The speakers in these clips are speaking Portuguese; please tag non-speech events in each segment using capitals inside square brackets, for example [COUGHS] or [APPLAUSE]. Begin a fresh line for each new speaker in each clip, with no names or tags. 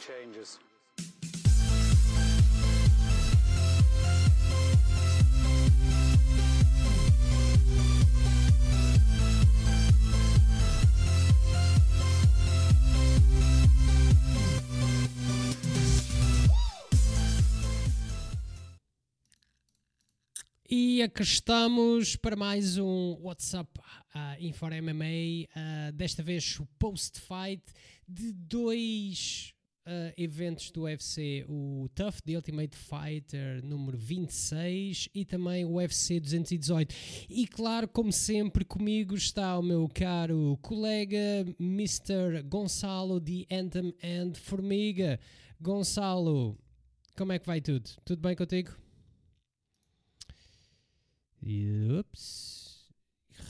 Changes.
E aqui estamos para mais um WhatsApp uh, Infor MMA. Uh, desta vez o post-fight de dois uh, eventos do UFC: o Tough The Ultimate Fighter número 26 e também o UFC 218. E claro, como sempre, comigo está o meu caro colega Mr. Gonçalo de Anthem and Formiga. Gonçalo, como é que vai tudo? Tudo bem contigo? Ups.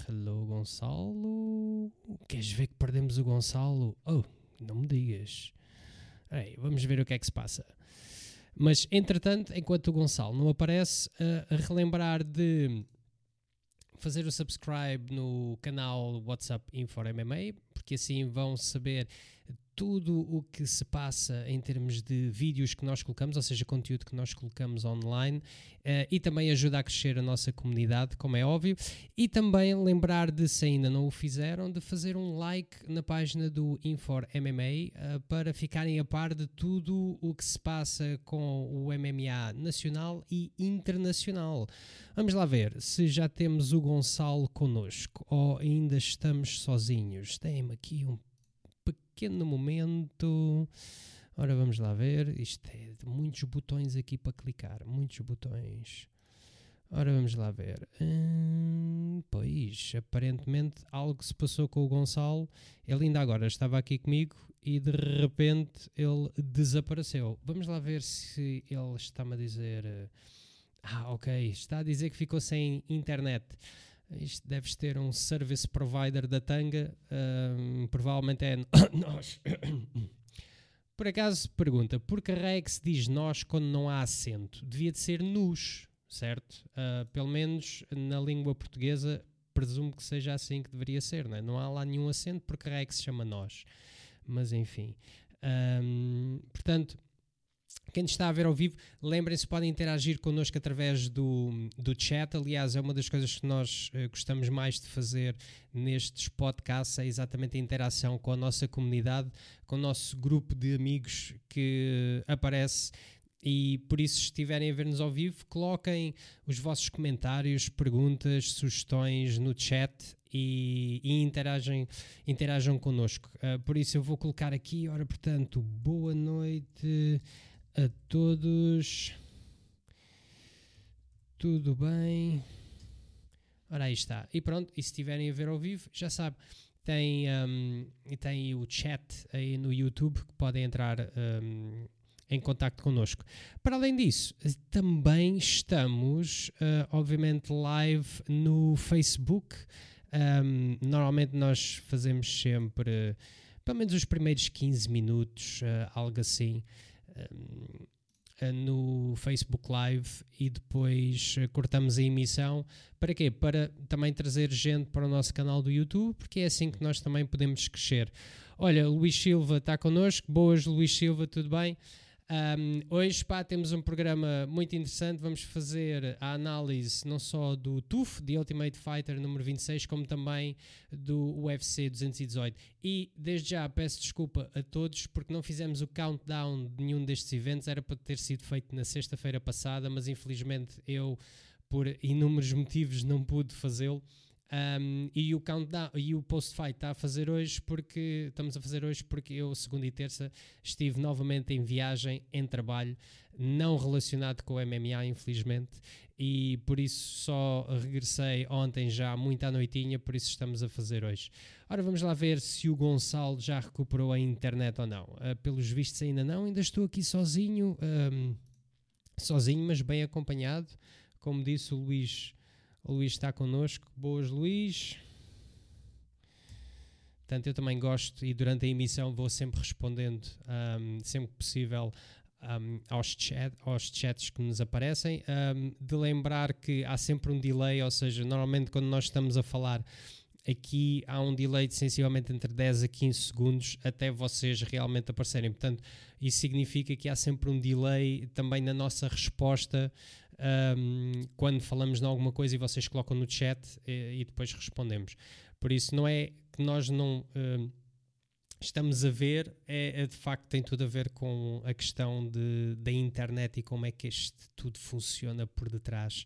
Hello, Gonçalo. Queres ver que perdemos o Gonçalo? Oh, não me digas. Ei, vamos ver o que é que se passa. Mas, entretanto, enquanto o Gonçalo não aparece, a relembrar de fazer o subscribe no canal WhatsApp Infor MMA, porque assim vão saber tudo o que se passa em termos de vídeos que nós colocamos, ou seja, conteúdo que nós colocamos online, uh, e também ajuda a crescer a nossa comunidade, como é óbvio, e também lembrar de, se ainda não o fizeram, de fazer um like na página do Infor MMA eh, para ficarem a par de tudo o que se passa com o MMA nacional e internacional. Vamos lá ver se já temos o Gonçalo connosco ou ainda estamos sozinhos. Tem-me aqui um pequeno momento. Ora, vamos lá ver. Isto é de muitos botões aqui para clicar. Muitos botões. Ora, vamos lá ver. Hum, pois, aparentemente algo se passou com o Gonçalo. Ele ainda agora estava aqui comigo e de repente ele desapareceu. Vamos lá ver se ele está-me a dizer. Eh, ah, ok. Está a dizer que ficou sem internet. Isto deves ter um service provider da Tanga, um, provavelmente é [COUGHS] nós. [COUGHS] Por acaso, pergunta, por que se diz nós quando não há acento? Devia de ser nos, certo? Uh, pelo menos na língua portuguesa, presumo que seja assim que deveria ser, não, é? não há lá nenhum acento, porque que se chama nós. Mas enfim. Um, portanto, quem está a ver ao vivo, lembrem-se, podem interagir connosco através do, do chat. Aliás, é uma das coisas que nós uh, gostamos mais de fazer nestes podcasts, é exatamente a interação com a nossa comunidade, com o nosso grupo de amigos que uh, aparece. E por isso, se estiverem a ver-nos ao vivo, coloquem os vossos comentários, perguntas, sugestões no chat e, e interagem, interajam connosco. Uh, por isso, eu vou colocar aqui, ora, portanto, boa noite a todos. Tudo bem? Ora, aí está. E pronto, e se estiverem a ver ao vivo, já sabe, tem, um, tem o chat aí no YouTube que podem entrar um, em contato connosco. Para além disso, também estamos, uh, obviamente, live no Facebook. Um, normalmente nós fazemos sempre, pelo menos os primeiros 15 minutos, uh, algo assim. No Facebook Live e depois eh, cortamos a emissão. Para quê? Para também trazer gente para o nosso canal do YouTube, porque é assim que nós também podemos crescer. Olha, Luís Silva está connosco. Boas, Luís Silva, tudo bem? Um, hoje pá, temos um programa muito interessante. Vamos fazer a análise não só do TUF, The Ultimate Fighter número 26, como também do UFC 218. E desde já peço desculpa a todos porque não fizemos o countdown de nenhum destes eventos. Era para ter sido feito na sexta-feira passada, mas infelizmente eu, por inúmeros motivos, não pude fazê-lo. Um, e o countdown e o post-fight está a fazer hoje porque estamos a fazer hoje porque eu segunda e terça estive novamente em viagem em trabalho não relacionado com o MMA infelizmente e por isso só regressei ontem já muito à noitinha por isso estamos a fazer hoje. Ora vamos lá ver se o Gonçalo já recuperou a internet ou não. Uh, pelos vistos ainda não ainda estou aqui sozinho um, sozinho mas bem acompanhado. Como disse o Luís o Luís está connosco. Boas, Luís. Portanto, eu também gosto e durante a emissão vou sempre respondendo, um, sempre que possível, um, aos, chat, aos chats que nos aparecem. Um, de lembrar que há sempre um delay, ou seja, normalmente quando nós estamos a falar aqui há um delay de sensivelmente entre 10 a 15 segundos até vocês realmente aparecerem. Portanto, isso significa que há sempre um delay também na nossa resposta um, quando falamos de alguma coisa e vocês colocam no chat e, e depois respondemos. Por isso, não é que nós não. Um, estamos a ver é, é, de facto tem tudo a ver com a questão de, da internet e como é que este tudo funciona por detrás.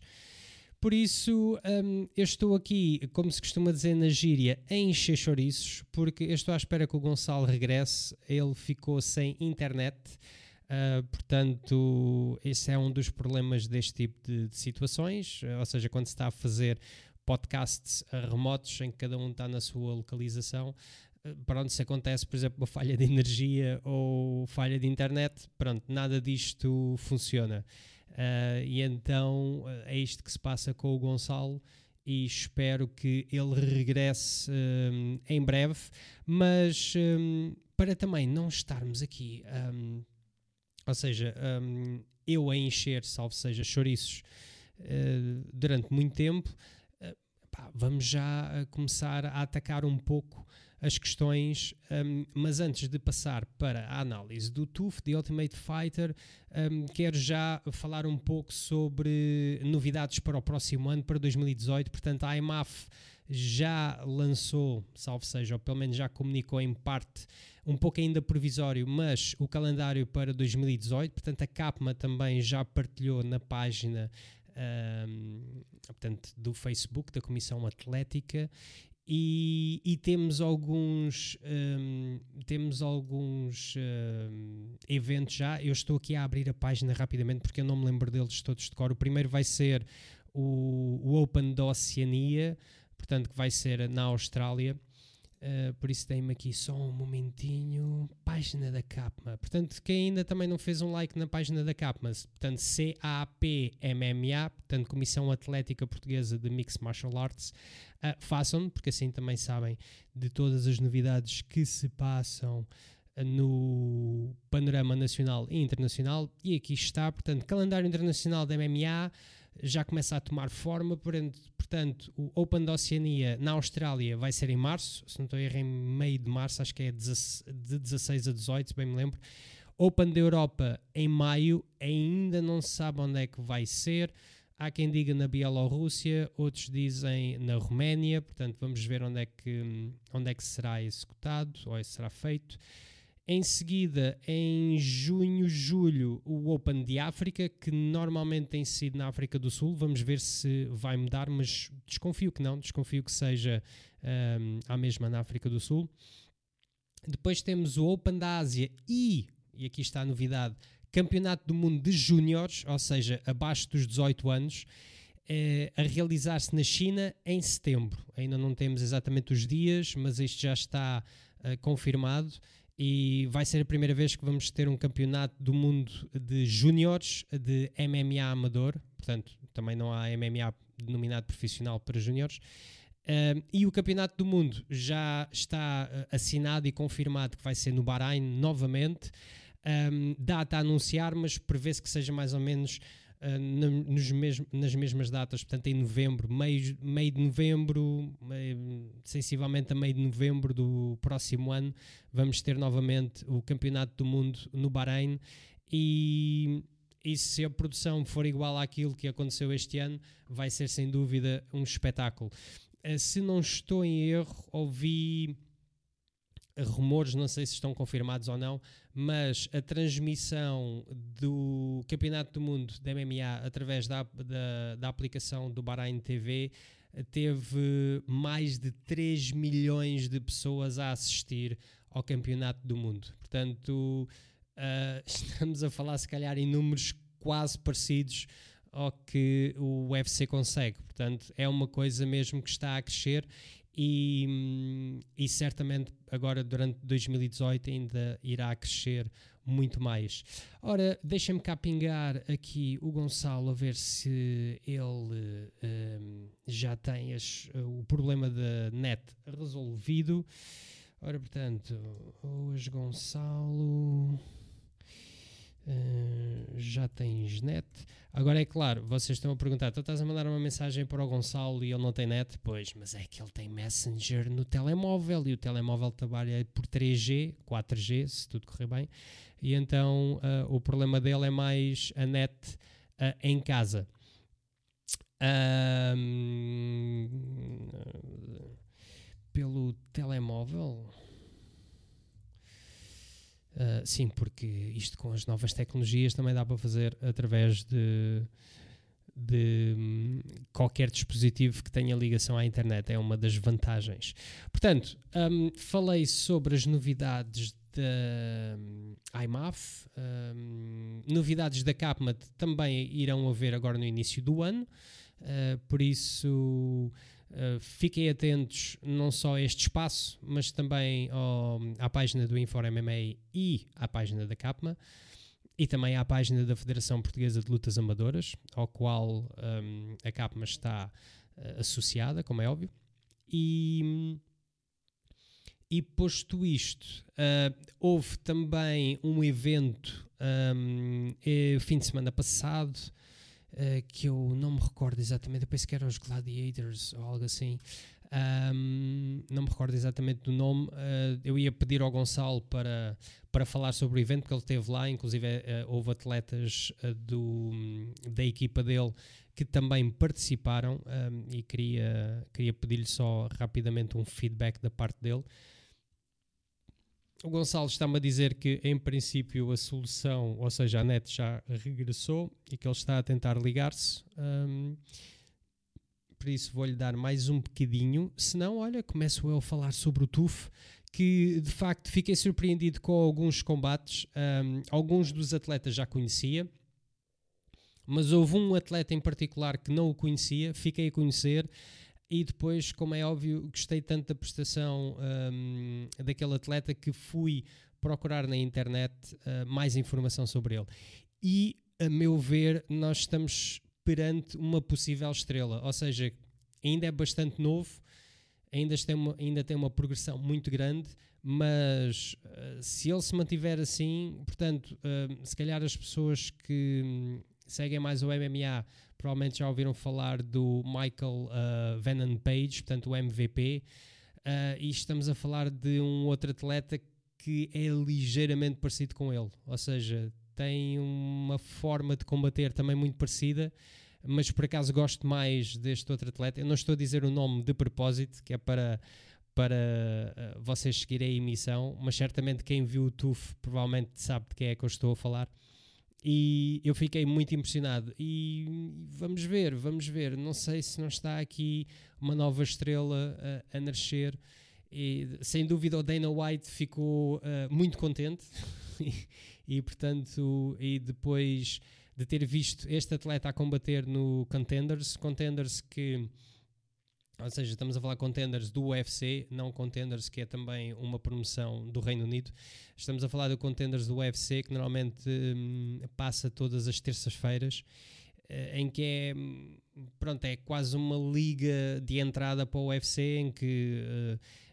Por isso, um, eu estou aqui, como se costuma dizer na gíria, a encher chouriços, porque eu estou à espera que o Gonçalo regresse. Ele ficou sem internet. Uh, portanto, esse é um dos problemas deste tipo de, de situações. Uh, ou seja, quando se está a fazer podcasts uh, remotos em que cada um está na sua localização, pronto, se acontece, por exemplo, uma falha de energia ou falha de internet, pronto, nada disto funciona. Uh, e então é isto que se passa com o Gonçalo e espero que ele regresse um, em breve, mas um, para também não estarmos aqui, um, ou seja, eu a encher, salvo seja, chouriços uh, durante muito tempo, uh, pá, vamos já começar a atacar um pouco as questões, um, mas antes de passar para a análise do TUF, de Ultimate Fighter, um, quero já falar um pouco sobre novidades para o próximo ano, para 2018. Portanto, a IMAF já lançou, salvo seja, ou pelo menos já comunicou em parte, um pouco ainda provisório, mas o calendário para 2018. Portanto, a CAPMA também já partilhou na página um, portanto, do Facebook da Comissão Atlética e, e, temos alguns um, temos alguns um, eventos já. Eu estou aqui a abrir a página rapidamente porque eu não me lembro deles todos de cor. O primeiro vai ser o, o Open da Oceania, portanto que vai ser na Austrália. Uh, por isso tem-me aqui só um momentinho. Página da CAPMA. Portanto, quem ainda também não fez um like na página da CAPMA, portanto, CAPMMA, portanto, Comissão Atlética Portuguesa de Mixed Martial Arts, uh, façam, porque assim também sabem de todas as novidades que se passam no panorama nacional e internacional. E aqui está, portanto, calendário internacional da MMA já começa a tomar forma, portanto, o Open da Oceania na Austrália vai ser em março, se não estou a errar, em meio de março, acho que é de 16 a 18, bem me lembro. Open da Europa em maio, ainda não se sabe onde é que vai ser. Há quem diga na Bielorrússia, outros dizem na Roménia, portanto vamos ver onde é que, onde é que será executado ou será feito. Em seguida, em junho, julho, o Open de África, que normalmente tem sido na África do Sul. Vamos ver se vai mudar, mas desconfio que não, desconfio que seja um, a mesma na África do Sul. Depois temos o Open da Ásia e, e aqui está a novidade, Campeonato do Mundo de Júniores, ou seja, abaixo dos 18 anos, eh, a realizar-se na China em setembro. Ainda não temos exatamente os dias, mas isto já está uh, confirmado e vai ser a primeira vez que vamos ter um campeonato do mundo de júniores de MMA amador, portanto, também não há MMA denominado profissional para júniores. E o Campeonato do Mundo já está uh, assinado e confirmado que vai ser no Bahrein novamente. Um, data a anunciar, mas prevê-se que seja mais ou menos uh, nos mesmo, nas mesmas datas, portanto em novembro, meio, meio de novembro, meio, sensivelmente a meio de novembro do próximo ano, vamos ter novamente o Campeonato do Mundo no Bahrein e, e se a produção for igual àquilo que aconteceu este ano, vai ser sem dúvida um espetáculo. Uh, se não estou em erro, ouvi rumores, não sei se estão confirmados ou não, mas a transmissão do Campeonato do Mundo da MMA através da, da, da aplicação do Bahrein TV teve mais de 3 milhões de pessoas a assistir ao Campeonato do Mundo. Portanto, uh, [LAUGHS] estamos a falar, se calhar, em números quase parecidos ao que o UFC consegue. Portanto, é uma coisa mesmo que está a crescer e, e certamente agora durante 2018 ainda irá crescer muito mais. Ora, deixem-me cá pingar aqui o Gonçalo a ver se ele um, já tem as, o problema da net resolvido. Ora, portanto, hoje Gonçalo. Uh, já tens net. Agora é claro, vocês estão a perguntar: tu estás a mandar uma mensagem para o Gonçalo e ele não tem net? Pois, mas é que ele tem Messenger no telemóvel e o telemóvel trabalha por 3G, 4G, se tudo correr bem. E então uh, o problema dele é mais a net uh, em casa. pelo telemóvel. Uh, sim, porque isto com as novas tecnologias também dá para fazer através de, de um, qualquer dispositivo que tenha ligação à internet. É uma das vantagens. Portanto, um, falei sobre as novidades da um, IMAF, novidades da CapMat também irão haver agora no início do ano. Uh, por isso Uh, fiquem atentos não só a este espaço, mas também ao, à página do Infor MMA e à página da CAPMA e também à página da Federação Portuguesa de Lutas Amadoras, ao qual um, a CAPMA está uh, associada, como é óbvio. E, e posto isto, uh, houve também um evento um, fim de semana passado uh, que eu não me recordo exatamente, eu penso que eram os Gladiators ou algo assim. Um, não me recordo exatamente do nome. Uh, eu ia pedir ao Gonçalo para, para falar sobre o evento, porque ele esteve lá. Inclusive, uh, houve atletas uh, do, da equipa dele que também participaram. Um, e queria, queria pedir-lhe só rapidamente um feedback da parte dele. O Gonçalo está-me a dizer que, em princípio, a solução, ou seja, a net já regressou e que ele está a tentar ligar-se. Um, por isso, vou-lhe dar mais um bocadinho. Se não, olha, começo eu a falar sobre o TUF, que de facto fiquei surpreendido com alguns combates. Um, alguns dos atletas já conhecia, mas houve um atleta em particular que não o conhecia, fiquei a conhecer e depois, como é óbvio, gostei tanto da prestação um, daquele atleta que fui procurar na internet uh, mais informação sobre ele. E, a meu ver, nós estamos perante uma possível estrela, ou seja, ainda é bastante novo, ainda tem uma, ainda tem uma progressão muito grande, mas uh, se ele se mantiver assim, portanto, uh, se calhar as pessoas que um, seguem mais o MMA provavelmente já ouviram falar do Michael uh, Venom Page, portanto o MVP, uh, e estamos a falar de um outro atleta que é ligeiramente parecido com ele, ou seja, tem uma forma de combater também muito parecida, mas por acaso gosto mais deste outro atleta. Eu não estou a dizer o nome de propósito, que é para para uh, vocês seguirem a emissão, mas certamente quem viu o TUF provavelmente sabe de quem é que eu estou a falar e eu fiquei muito impressionado. E vamos ver, vamos ver. Não sei se não está aqui uma nova estrela a, a nascer. E, sem dúvida, o Dana White ficou uh, muito contente. e, [LAUGHS] e, portanto, e depois de ter visto este atleta a combater no Contenders, Contenders que ou seja, estamos a falar contenders do UFC, não contenders que é também uma promoção do Reino Unido. Estamos a falar de contenders do UFC que normalmente hum, passa todas as terças-feiras, eh, em que é, hum, pronto, é quase uma liga de entrada para o UFC, em que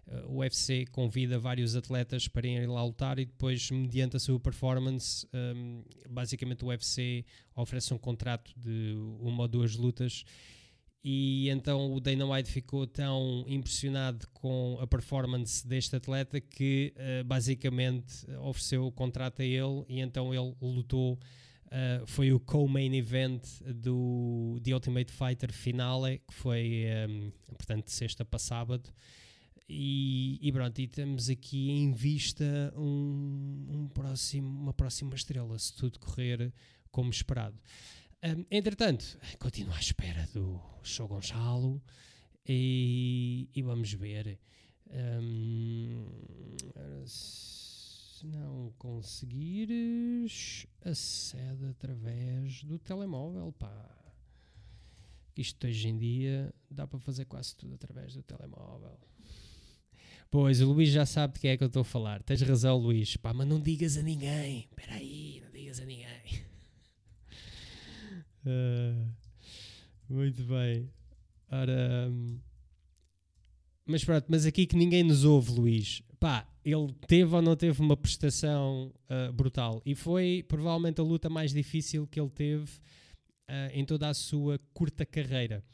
uh, o UFC convida vários atletas para irem lá lutar e depois, mediante a sua performance, um, basicamente o UFC oferece um contrato de uma ou duas lutas e então o Dana White ficou tão impressionado com a performance deste atleta que uh, basicamente ofereceu o contrato a ele e então ele lutou. Uh, foi o co-main event do The Ultimate Fighter Finale, que foi, um, eh, portanto, sexta para sábado. E, e pronto, e temos aqui em vista um, um próximo, uma próxima estrela, se tudo correr como esperado. Um, entretanto, continuo à espera do Show Gonçalo e, e vamos ver. Um, se não conseguires, acede através do telemóvel, pá. Isto hoje em dia dá para fazer quase tudo através do telemóvel. Pois, o Luís já sabe de quem é que eu estou a falar. Tens razão, Luís. Pá, mas não digas a ninguém. Espera aí, não digas a ninguém. Uh, muito bem. Ora, um, mas pronto, mas aqui que ninguém nos ouve, Luís. Pá, ele teve ou não teve uma prestação uh, brutal. E foi provavelmente a luta mais difícil que ele teve uh, em toda a sua curta carreira.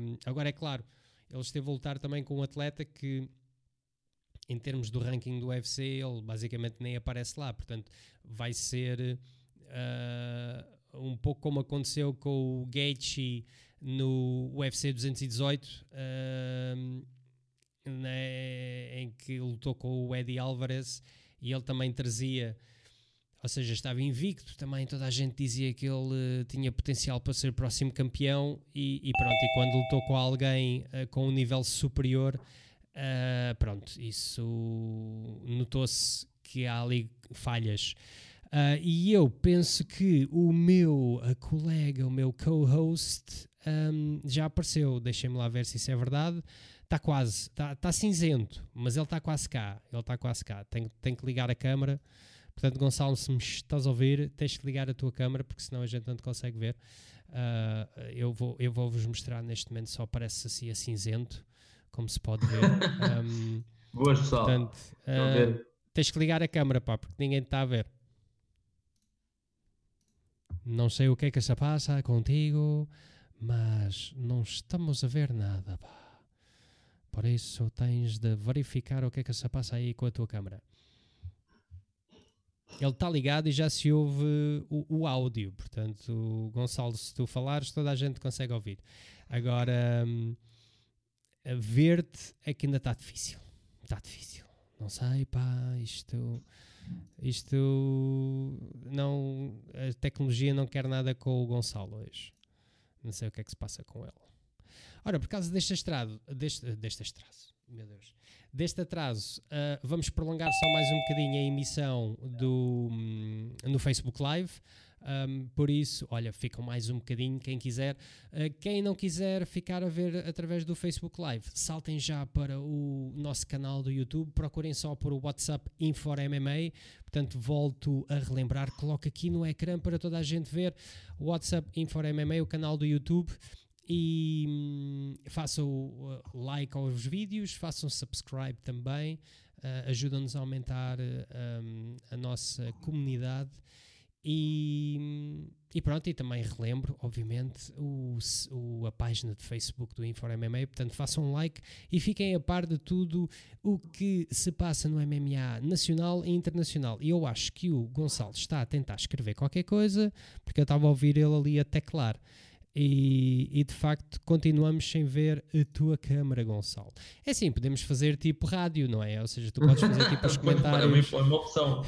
Um, agora, é claro, ele esteve a lutar também com um atleta que, em termos do ranking do UFC, ele basicamente nem aparece lá. Portanto, vai ser uh, um pouco como aconteceu com o Gaethje no UFC 218. Uh, né, em que lutou com o Eddie Alvarez e ele também trazia, ou seja, estava invicto também. Toda a gente dizia que ele uh, tinha potencial para ser próximo campeão e, e, pronto. E quando lutou com alguém uh, com um nível superior, uh, pronto, isso notou-se que há ali falhas. Uh, e eu penso que o meu colega, o meu co-host, um, já apareceu. Deixem-me lá ver se isso é verdade. Está quase, está tá cinzento, mas ele está quase cá. Ele está quase cá. Tem, tem que ligar a câmara. Portanto, Gonçalo, se me estás a ouvir, tens que ligar a tua câmara, porque senão a gente não te consegue ver. Uh, eu vou eu vou vos mostrar neste momento, só parece assim a cinzento, como se pode ver. [LAUGHS] Um,
Boas, pessoal.
Portanto, uh, tens que ligar a câmara, pá, porque ninguém está a ver. Não sei o que é que se passa contigo, mas não estamos a ver nada, pá. Por isso tens de verificar o que é que se passa aí com a tua câmera. Ele está ligado e já se ouve o, o, áudio. Portanto, Gonçalo, se tu falares, toda a gente consegue ouvir. Agora, hum, ver-te é que ainda está difícil. Está difícil. Não sei, pá, isto. Isto. Não. A tecnologia não quer nada com o Gonçalo hoje. Não sei o que é que se passa com ele. Ora, por causa deste atraso, deste, deste atraso, meu Deus, deste atraso, uh, vamos prolongar só mais um bocadinho a emissão do, um, no Facebook Live. Um, por isso, olha, ficam mais um bocadinho, quem quiser. Uh, quem não quiser ficar a ver através do Facebook Live, saltem já para o nosso canal do YouTube, procurem só por o WhatsApp Infor MMA. Portanto, volto a relembrar, coloco aqui no ecrã para toda a gente ver o WhatsApp Infor MMA, o canal do YouTube e hum, façam like aos vídeos, façam subscribe também, uh, ajudam-nos a aumentar uh, um, a nossa comunidade. E, e, pronto, e também relembro, obviamente, o, o, a página de Facebook do Infor MMA. Portanto, façam um like e fiquem a par de tudo o que se passa no MMA nacional e internacional. E eu acho que o Gonçalo está a tentar escrever qualquer coisa, porque eu estava a ouvir ele ali a teclar. E, e, de facto continuamos sem ver a tua câmara, Gonçalo. É assim, podemos fazer tipo rádio, não é? Ou seja, tu podes fazer tipo os [LAUGHS] comentários.
É uma opção.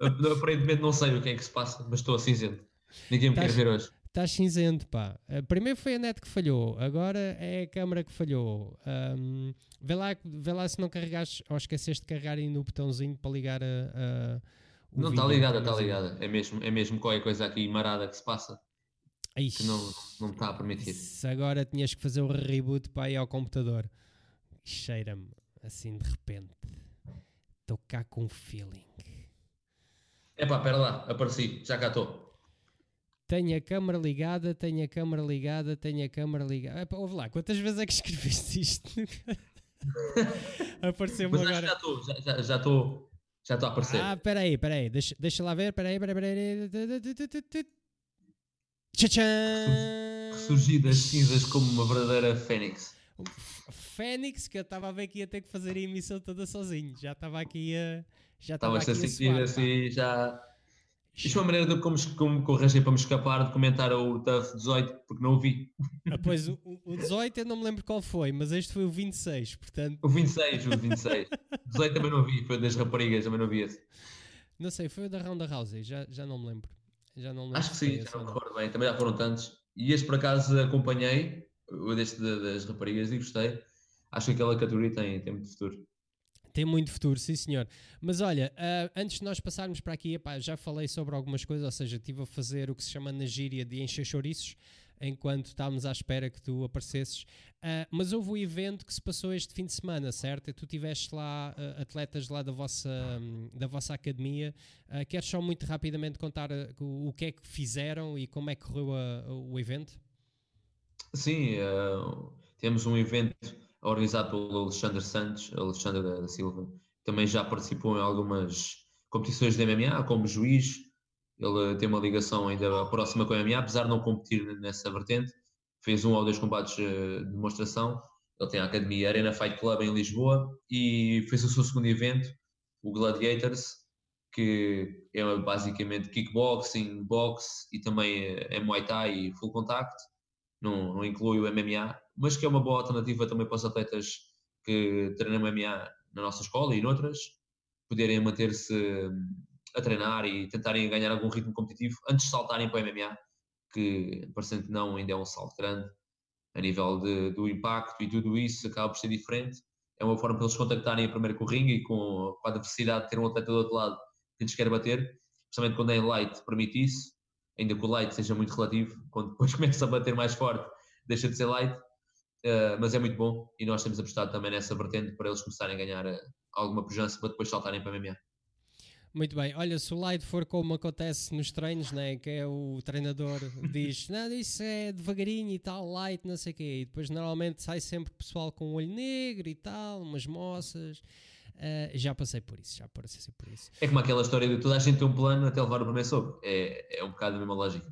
Aparentemente não sei o que é que se passa, mas estou cinzento. Ninguém me quer ver hoje.
Estás cinzento, pá. Eh, primeiro foi a net que falhou, agora é a câmara que falhou. Um, vê, lá, vê lá se não carregaste ou esqueceste de carregar aí no botãozinho para ligar a. a
não, está ligada, está ligada. É mesmo, é mesmo qualquer coisa aqui marada que se passa. Ixi, que não, não está a permitir.
Se agora tinhas que fazer o reboot para ir ao computador. Cheira-me assim de repente. Estou cá com um feeling.
Epá, espera lá, apareci, já cá estou.
Tenho a câmara ligada, tenho a câmara ligada, tenho a câmara ligada. Epá, ouve lá, quantas vezes é que [LAUGHS] escreveste isto? [LAUGHS] Apareceu-me agora.
Já estou, já, estou. Já estou a aparecer.
Ah, espera aí, espera aí, deixa, deixa lá ver, espera aí, espera aí. Tchau!
Surgi das cinzas como uma verdadeira fênix.
Fênix, que eu estava a ver que ia ter que fazer a emissão toda sozinho. Já estava aqui a.
Já estava a sentir assim, já. Isto foi uma maneira de como, como, como arranjei para me escapar de comentar o TUF 18, porque não o vi.
Ah, pois o, o 18 eu não me lembro qual foi, mas este foi o 26, portanto.
O 26, o 26. 18 também não vi, foi das raparigas, também não vi esse.
Não sei, foi o da Ronda Rousey, já, já não me lembro. Já não
Acho que sim, já não me recordo bem. Também já foram tantos. E este por acaso acompanhei, o deste das raparigas, e gostei. Acho que aquela categoria tem, tem muito futuro.
Tem muito futuro, sim senhor. Mas olha, uh, antes de nós passarmos para aqui, epá, já falei sobre algumas coisas, ou seja, estive a fazer o que se chama na gíria de encher chouriços, enquanto estávamos à espera que tu aparecesses. Uh, mas houve um evento que se passou este fim de semana, certo? E tu tiveste lá uh, atletas lá da vossa, um, da vossa academia. Uh, queres só muito rapidamente contar o, o, que é que fizeram e como é que correu a, o evento?
Sim, temos um evento organizado pelo Alexandre Santos, Alexandre da Silva, também já participou em algumas competições de MMA como juiz. Ele tem uma ligação ainda próxima com a MMA, apesar de não competir nessa vertente. Fez um ou dois combates de demonstração. Ele tem a academia Arena Fight Club em Lisboa e fez o seu segundo evento, o Gladiators, que é basicamente kickboxing, boxe e também é Muay Thai e full contact, não, não inclui o MMA, mas que é uma boa alternativa também para os atletas que treinam MMA na nossa escola e noutras, poderem manter-se a treinar e tentarem ganhar algum ritmo competitivo antes de saltarem para o MMA, que parecendo que não, ainda é um salto grande a nível de, do impacto e tudo isso acaba por ser diferente. É uma forma para eles contactarem primeiro com o ringue e com, com a adversidade de ter um atleta do outro lado que lhes quer bater, especialmente quando é light, permite isso, ainda que o light seja muito relativo, quando depois [LAUGHS] começa a bater mais forte, deixa de ser light, uh, mas é muito bom e nós temos apostado também nessa vertente para eles começarem a ganhar uh, alguma pujança para depois saltarem para MMA.
Muito bem, olha, se o light for como acontece nos treinos, né, que é o treinador [LAUGHS] diz, não, isso é devagarinho e tal, light, não sei o quê, e depois normalmente sai sempre pessoal com o olho negro e tal, umas moças, Uh, já passei por isso, já passei por isso.
É como aquela história de toda a gente tem um plano até levar o primeiro soco. É, é um bocado a mesma lógica.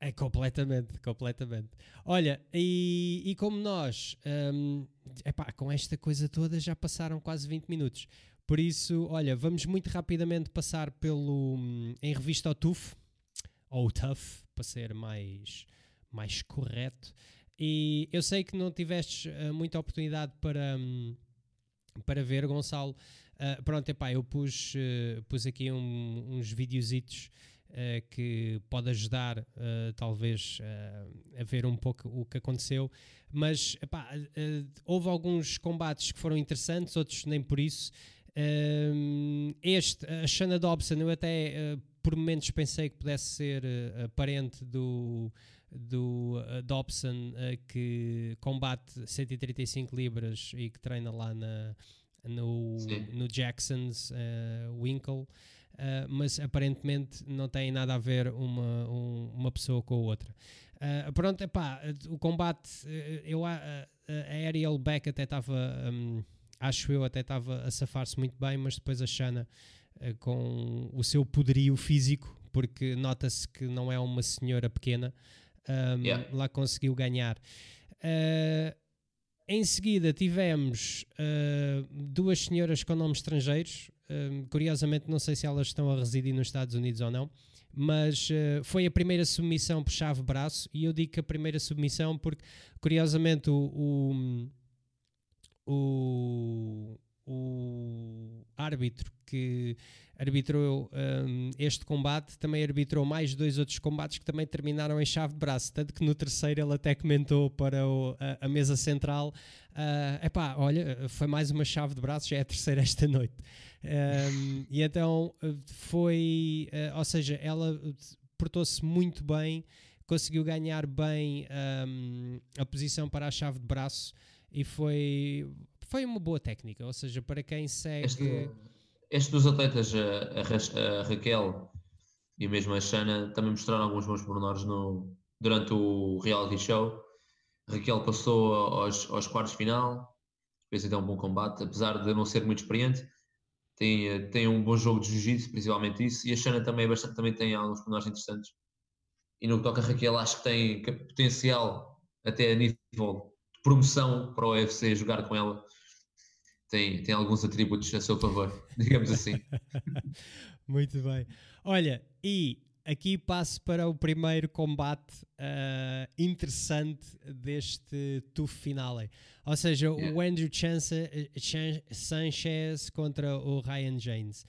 É completamente, completamente. Olha, e, e como nós, um, epá, com esta coisa toda já passaram quase 20 minutos. Por isso, olha, vamos muito rapidamente passar pelo um, em revista ao TUF, ou TUF, para ser mais, mais correto. E eu sei que não tiveste uh, muita oportunidade para. Um, para ver, Gonçalo. Uh, pronto, epá, eu pus, uh, pus aqui um, uns videozitos uh, que pode ajudar, talvez, a ver um pouco o que aconteceu. Mas epá, houve alguns combates que foram interessantes, outros nem por isso. Este, a Shanna Dobson, eu até por momentos pensei que pudesse ser parente do do uh, Dobson uh, que combate 135 libras e que treina lá na, no, no Jackson's uh, Winkle, mas aparentemente não tem nada a ver uma, um, uma pessoa com a outra. pronto, epá, o combate, eu, a, a Ariel Beck até estava, um, acho eu, até estava a safar-se muito bem, mas depois a Shana com o seu poderio físico, porque nota-se que não é uma senhora pequena, um, yeah. lá conseguiu ganhar. Uh, em seguida tivemos uh, duas senhoras com nomes estrangeiros. Curiosamente, não sei se elas estão a residir nos Estados Unidos ou não, mas uh, foi a primeira submissão por chave-braço. E eu digo que a primeira submissão porque, curiosamente, o, o, o, o árbitro que arbitrou um, este combate, também arbitrou mais dois outros combates que também terminaram em chave de braço, tanto que no terceiro ele até comentou para o, a, a, mesa central, uh, epá, olha, foi mais uma chave de braço, já é a terceira esta noite. Um, e então foi, uh, ou seja, ela portou-se muito bem, conseguiu ganhar bem um, a posição para a chave de braço e foi, foi uma boa técnica, ou seja, para quem segue... Este
estes dos atletas, a, a, Raquel e mesmo a Shana, também mostraram alguns bons pormenores no, durante o reality show. Raquel passou aos, aos quartos final, fez até um bom combate, apesar de não ser muito experiente. Tem, tem um bom jogo de jiu-jitsu, principalmente isso, e a Shana também, é bastante, também tem alguns pormenores interessantes. E no que toca a Raquel, acho que tem potencial até a nível promoção para o UFC jogar com ela tem, tem alguns atributos a seu favor, [LAUGHS] digamos assim. [LAUGHS]
Muito bem. Olha, e aqui passo para o primeiro combate uh, interessante deste TUF finale. Ou seja, yeah. o Andrew Chance, Sanchez contra o Ryan James.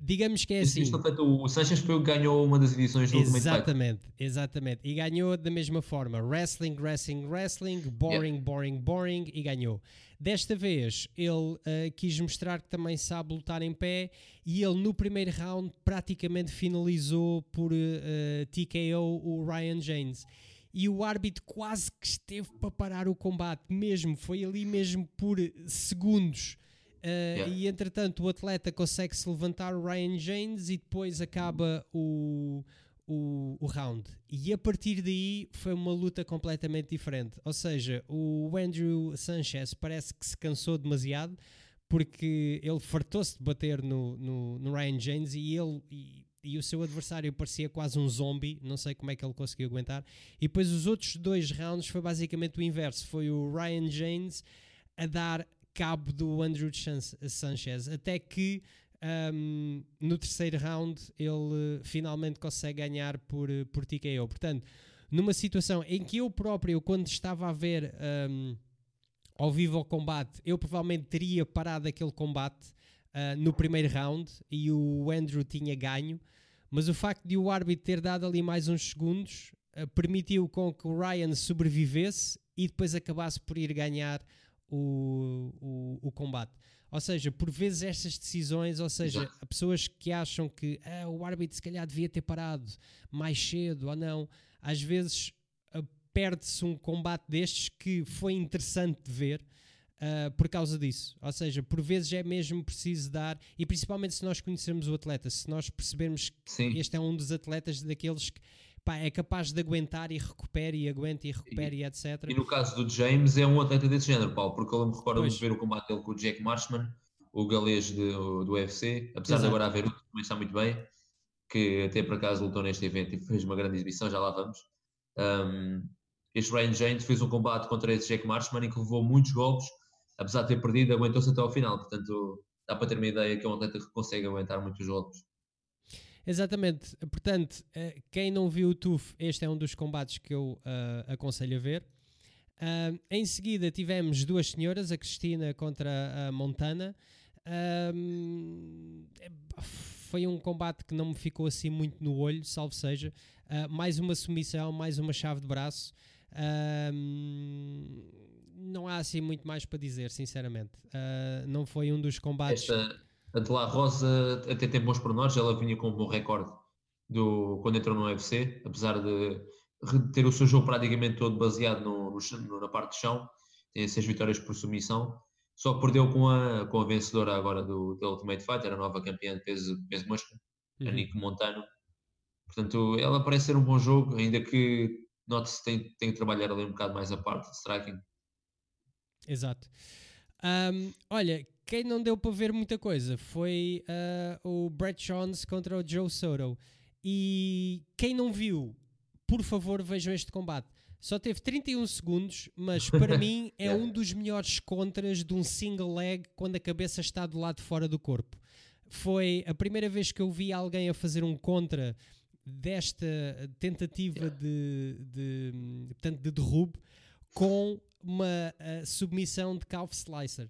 Digamos que é assim.
o Sanchez foi o que ganhou uma das edições do
Exatamente, exatamente. E ganhou da mesma forma: wrestling, wrestling, wrestling, boring, yeah. boring, boring, e ganhou. Desta vez ele uh, quis mostrar que também sabe lutar em pé e ele no primeiro round praticamente finalizou por uh, eh, TKO o Ryan James. E o árbitro quase que esteve para parar o combate, mesmo, foi ali mesmo por segundos. Uh, yeah. E entretanto o atleta consegue se levantar o Ryan James e depois acaba o, o, o round. E a partir daí foi uma luta completamente diferente. Ou seja, o Andrew Sanchez parece que se cansou demasiado porque ele fartou-se de bater no, no, no, Ryan James e ele e, e, o seu adversário parecia quase um zombie, não sei como é que ele conseguiu aguentar. E depois os outros dois rounds foi basicamente o inverso: foi o Ryan James a dar cabo do Andrew Sanchez, até que um, no terceiro round ele finalmente consegue ganhar por, por TKO. Portanto, numa situação em que eu próprio, quando estava a ver um, ao vivo o combate, eu provavelmente teria parado aquele combate uh, no primeiro round e o Andrew tinha ganho, mas o facto de o árbitro ter dado ali mais uns segundos uh, permitiu com que o Ryan sobrevivesse e depois acabasse por ir ganhar o, o, o combate. Ou seja, por vezes estas decisões, ou seja, Exato. pessoas que acham que ah, o árbitro se calhar devia ter parado mais cedo ou não, às vezes uh, perde-se um combate destes que foi interessante de ver uh, por causa disso. Ou seja, por vezes é mesmo preciso dar, e principalmente se nós conhecermos o atleta, se nós percebermos que Sim. este é um dos atletas daqueles que pá, é capaz de aguentar e recupera e aguenta e recupera e, e, etc.
E no caso do James é um atleta desse género, Paulo, porque eu me recordo de ver o combate dele com o Jack Marshman, o galês de, do UFC, apesar Exato. de agora haver outro que também está muito bem, que até por acaso lutou neste evento e fez uma grande exibição, já lá vamos. Um, este Ryan James fez um combate contra esse Jack Marshman em que levou muitos golpes, apesar de ter perdido, aguentou-se até ao final, portanto dá para ter uma ideia que é um atleta que consegue aguentar muitos golpes.
Exatamente. Portanto, eh, quem não viu o TUF, este é um dos combates que eu uh, aconselho a ver. Uh, em seguida tivemos duas senhoras, a Cristina contra a Montana. Uh, foi um combate que não me ficou assim muito no olho, salvo seja. mais uma submissão, mais uma chave de braço. não há assim muito mais para dizer, sinceramente. não foi um dos combates.
Esta a de La Rosa até tem bons pormenores, ela vinha com um bom recorde do, quando entrou no UFC, apesar de ter o seu jogo praticamente todo baseado no, no, na parte de chão, tem seis vitórias por submissão, só perdeu com a, com a vencedora agora do, do Ultimate Fighter, a nova campeã de peso, peso mosca, uhum. a Nico Montano. Portanto, ela parece ser um bom jogo, ainda que note-se tem, tem que trabalhar ali um bocado mais a parte de striking.
Exato. Um, olha, quem não deu para ver muita coisa foi uh, o Brett Jones contra o Joe Soto. E quem não viu, por favor, vejam este combate. Só teve 31 segundos, mas para [LAUGHS] mim é um dos melhores contras de um single leg quando a cabeça está do lado de fora do corpo. Foi a primeira vez que eu vi alguém a fazer um contra desta tentativa yeah. de, de, portanto, de derrube com uma uh, submissão de calf slicer.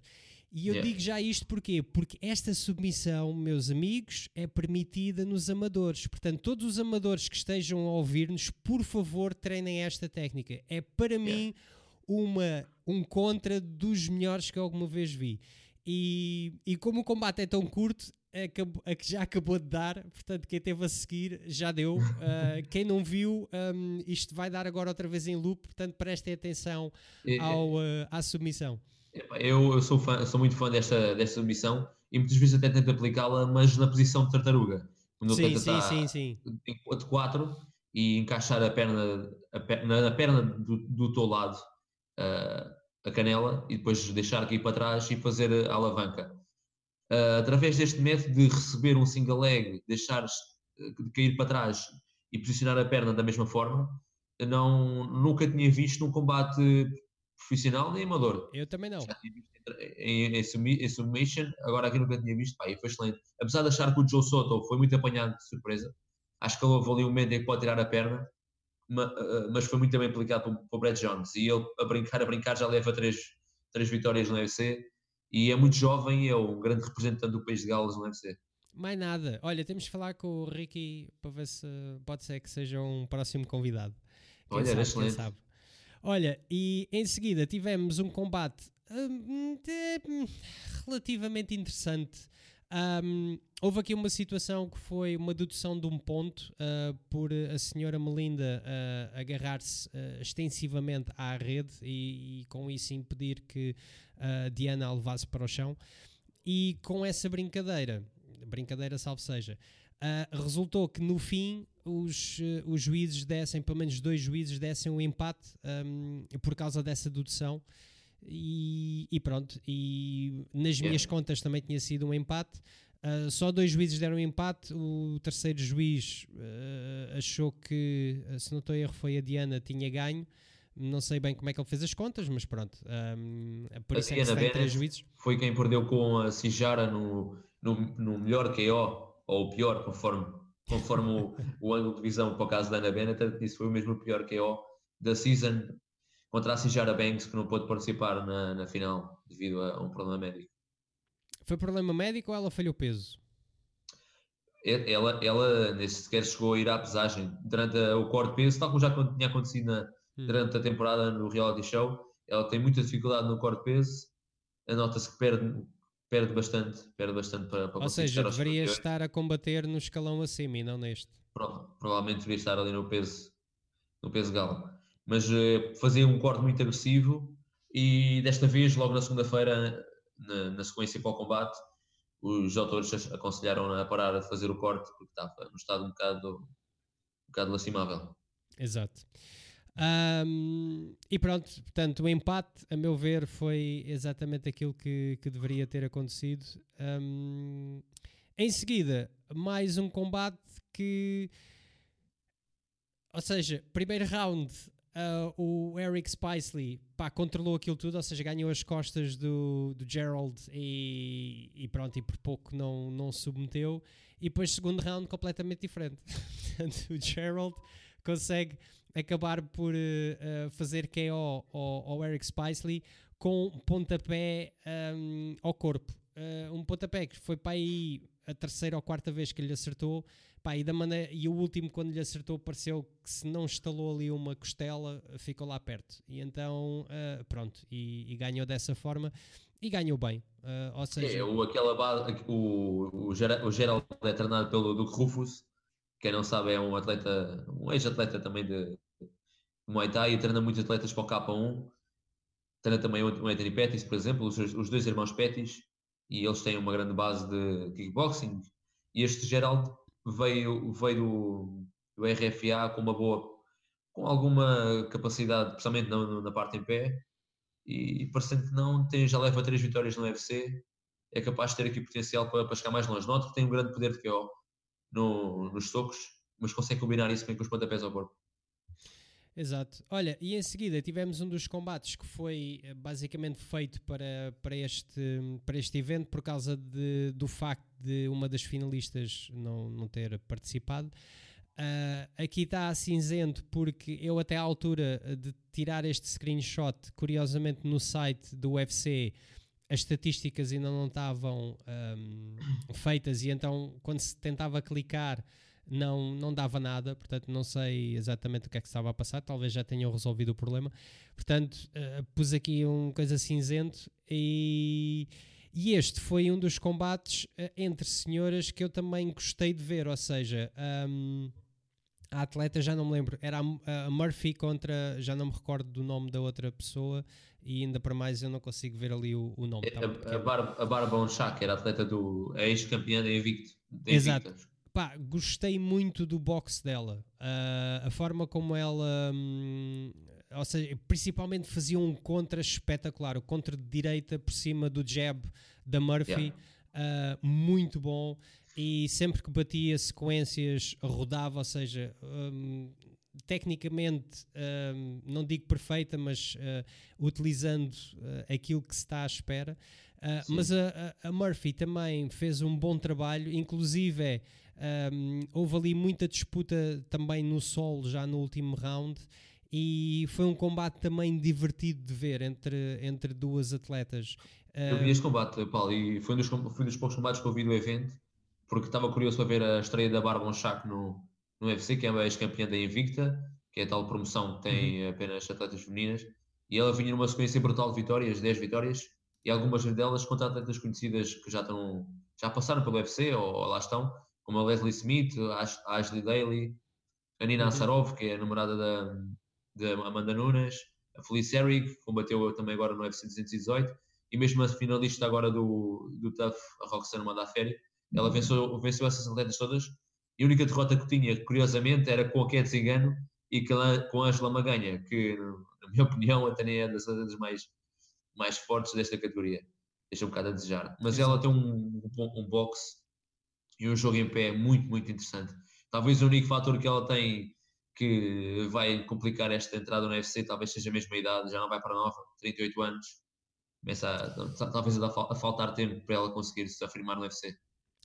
E eu yeah. digo já isto porquê? Porque esta submissão, meus amigos, é permitida nos amadores. Portanto, todos os amadores que estejam a ouvir-nos, por favor, treinem esta técnica. É para yeah. mim uma, um contra dos melhores que alguma vez vi. E, e como o combate é tão curto, a que já acabou de dar, portanto, quem teve a seguir já deu. Uh, [LAUGHS] quem não viu, um, isto vai dar agora outra vez em loop, portanto, prestem atenção ao, uh, à submissão.
Eu, eu sou, fã, sou muito fã desta, desta missão e muitas vezes até tento aplicá-la, mas na posição de tartaruga.
Quando sim, sim, sim, sim.
em 4-4 e encaixar a perna, a perna na perna do, do teu lado uh, a canela e depois deixar aqui para trás e fazer a alavanca. Uh, através deste método de receber um single leg, deixar de cair para trás e posicionar a perna da mesma forma, não, nunca tinha visto num combate profissional nem amador.
Eu também não. Já
tinha visto em, em, em Submission, agora aqui nunca tinha visto, pá, foi excelente. Apesar de achar que o Joe Soto foi muito apanhado de surpresa, acho que ele houve ali um momento em que pode tirar a perna, mas foi muito bem aplicado para o Brad Jones. E ele, a brincar, a brincar, já leva três, três vitórias no UFC e é muito jovem e é um grande representante do país de Gales no UFC.
Mais nada. Olha, temos de falar com o Ricky para ver se pode ser que seja um próximo convidado.
Quem Olha, sabe, excelente. Sabe.
Olha, e em seguida tivemos um combate hum, relativamente interessante. Um, houve aqui uma situação que foi uma dedução de um ponto uh, por a senhora Melinda uh, agarrar-se uh, extensivamente à rede e, e, com isso impedir que a Diana a levasse para o chão. E com essa brincadeira, brincadeira salvo seja, resultou que no fim os, uh, os juízes dessem, pelo menos dois juízes dessem um empate um, por causa dessa dedução. e, e pronto. E nas minhas contas também tinha sido um empate. Uh, só dois juízes deram um empate. O terceiro juiz uh, achou que, se não estou erro, foi a Diana, tinha ganho. Não sei bem como é que ele fez as contas, mas pronto. Um, por a isso Diana é que três juízes.
Foi quem perdeu com a Sijara no, no, no melhor KO, ou o pior, conforme, conforme o, o ângulo de visão para o caso da Ana Bennett. Isso foi o mesmo pior KO da season contra a Sijara Banks, que não pôde participar na, na final devido a um problema médico.
Foi problema médico ou ela falhou peso?
Ela, ela nem sequer chegou a ir à pesagem durante o corte peso, tal como já tinha acontecido na, hum. durante a temporada no reality show. Ela tem muita dificuldade no corte peso, nota-se que perde, perde bastante, perde bastante para, para
Ou seja, deveria estar a combater no escalão acima e não neste.
Pronto, provavelmente deveria estar ali no peso, no peso galo mas uh, fazia um corte muito agressivo e desta vez, logo na segunda-feira, na, na, sequência para o combate, os autores aconselharam a parar de fazer o corte porque estava num estado um bocado, um bocado lastimável.
Exato. Um, e pronto, portanto, o empate, a meu ver, foi exatamente aquilo que, que deveria ter acontecido. Um, em seguida, mais um combate que. Ou seja, primeiro round Uh, o Eric Spicely pá, controlou aquilo tudo, ou seja, ganhou as costas do, do Gerald e, e pronto, e por pouco não, não submeteu. E depois, segundo round, completamente diferente. [LAUGHS] o Gerald consegue acabar por uh, fazer KO ao, ao Eric Spicely com pontapé um, ao corpo. Uh, um pontapé que foi para aí a terceira ou quarta vez que lhe acertou Pá, e, da maneira, e o último, quando lhe acertou, pareceu que se não estalou ali uma costela, ficou lá perto. E então, uh, pronto, e, e, ganhou dessa forma e ganhou bem. Uh, ou seja,
é, o, aquela base, o, o, Gerald é treinado pelo Duke Rufus, quem não sabe é um atleta, um ex-atleta também de, de Muay Thai e treina muitos atletas para o K1. Treina também o Anthony Pettis, por exemplo, os, os dois irmãos Pettis, e eles têm uma grande base de kickboxing. E este Gerald veio, veio do, do RFA com uma boa, com alguma capacidade, principalmente na, na parte em pé, e parecendo que não, tem, já leva três vitórias no UFC, é capaz de ter aqui potencial para, para chegar mais longe. Noto que tem um grande poder de KO no, nos socos, mas consegue combinar isso bem com os pontapés ao corpo.
Exato. Olha, e em seguida tivemos um dos combates que foi eh, basicamente feito para, para, este, para este evento por causa de, do facto de uma das finalistas não, não ter participado. Uh, aqui está cinzento porque eu até à altura de tirar este screenshot, curiosamente no site do UFC, as estatísticas ainda não estavam um, feitas e então quando se tentava clicar não, não dava nada, portanto não sei exatamente o que é que estava a passar, talvez já tenham resolvido o problema. Portanto, uh, pus aqui um coisa cinzento e, e este foi um dos combates uh, entre senhoras que eu também gostei de ver, ou seja, um, a atleta já não me lembro, era a, a, Murphy contra, já não me recordo do nome da outra pessoa e ainda para mais eu não consigo ver ali o, o nome.
A, a, Bar, a era atleta do ex-campeã da Invicto.
Exato pá, gostei muito do box dela. Uh, a forma como ela. Hum, ou seja, principalmente fazia um contra espetacular. O contra de direita por cima do jab da Murphy. Yeah. Uh, muito bom. E sempre que batia sequências, rodava, ou seja, um, tecnicamente, um, não digo perfeita, mas uh, utilizando uh, aquilo que se está à espera. Uh, mas a, a, Murphy também fez um bom trabalho, inclusive um, houve ali muita disputa também no solo, já no último round, e foi um combate também divertido de ver entre, entre duas atletas.
Eu vi este combate, Paulo, e foi um dos, foi um dos poucos combates que eu vi do evento, porque estava curioso para ver a estreia da Barbon Shack no, no UFC, que é a ex-campeã da Invicta, que é a tal promoção que tem uhum. apenas atletas femininas, e ela vinha numa sequência brutal de vitórias, 10 vitórias, e algumas delas contra atletas conhecidas que já, estão, já passaram pelo UFC ou, ou lá estão, como a Leslie Smith, a Ashley Daly, a Nina uhum. Asarov, que é a namorada da, da Amanda Nunes, a Felice Herrig, que combateu também agora no UFC 218, e mesmo a finalista agora do, do TUF, a Roxana Mandaferi, ela venceu, venceu essas atletas todas, e a única derrota que tinha, curiosamente, era com a Cat Zingano e com a Angela Maganha, que, na minha [LAUGHS] opinião, até nem é das atletas mais, mais fortes desta categoria. Deixa um bocado a desejar. Mas ela tem um, um, um boxe e um jogo em pé muito, muito interessante. Talvez o único fator que ela tem que vai complicar esta entrada no UFC, talvez seja a mesma idade, já não vai para nova, 38 anos. Começa a, talvez a, a faltar tempo para ela conseguir se afirmar no UFC.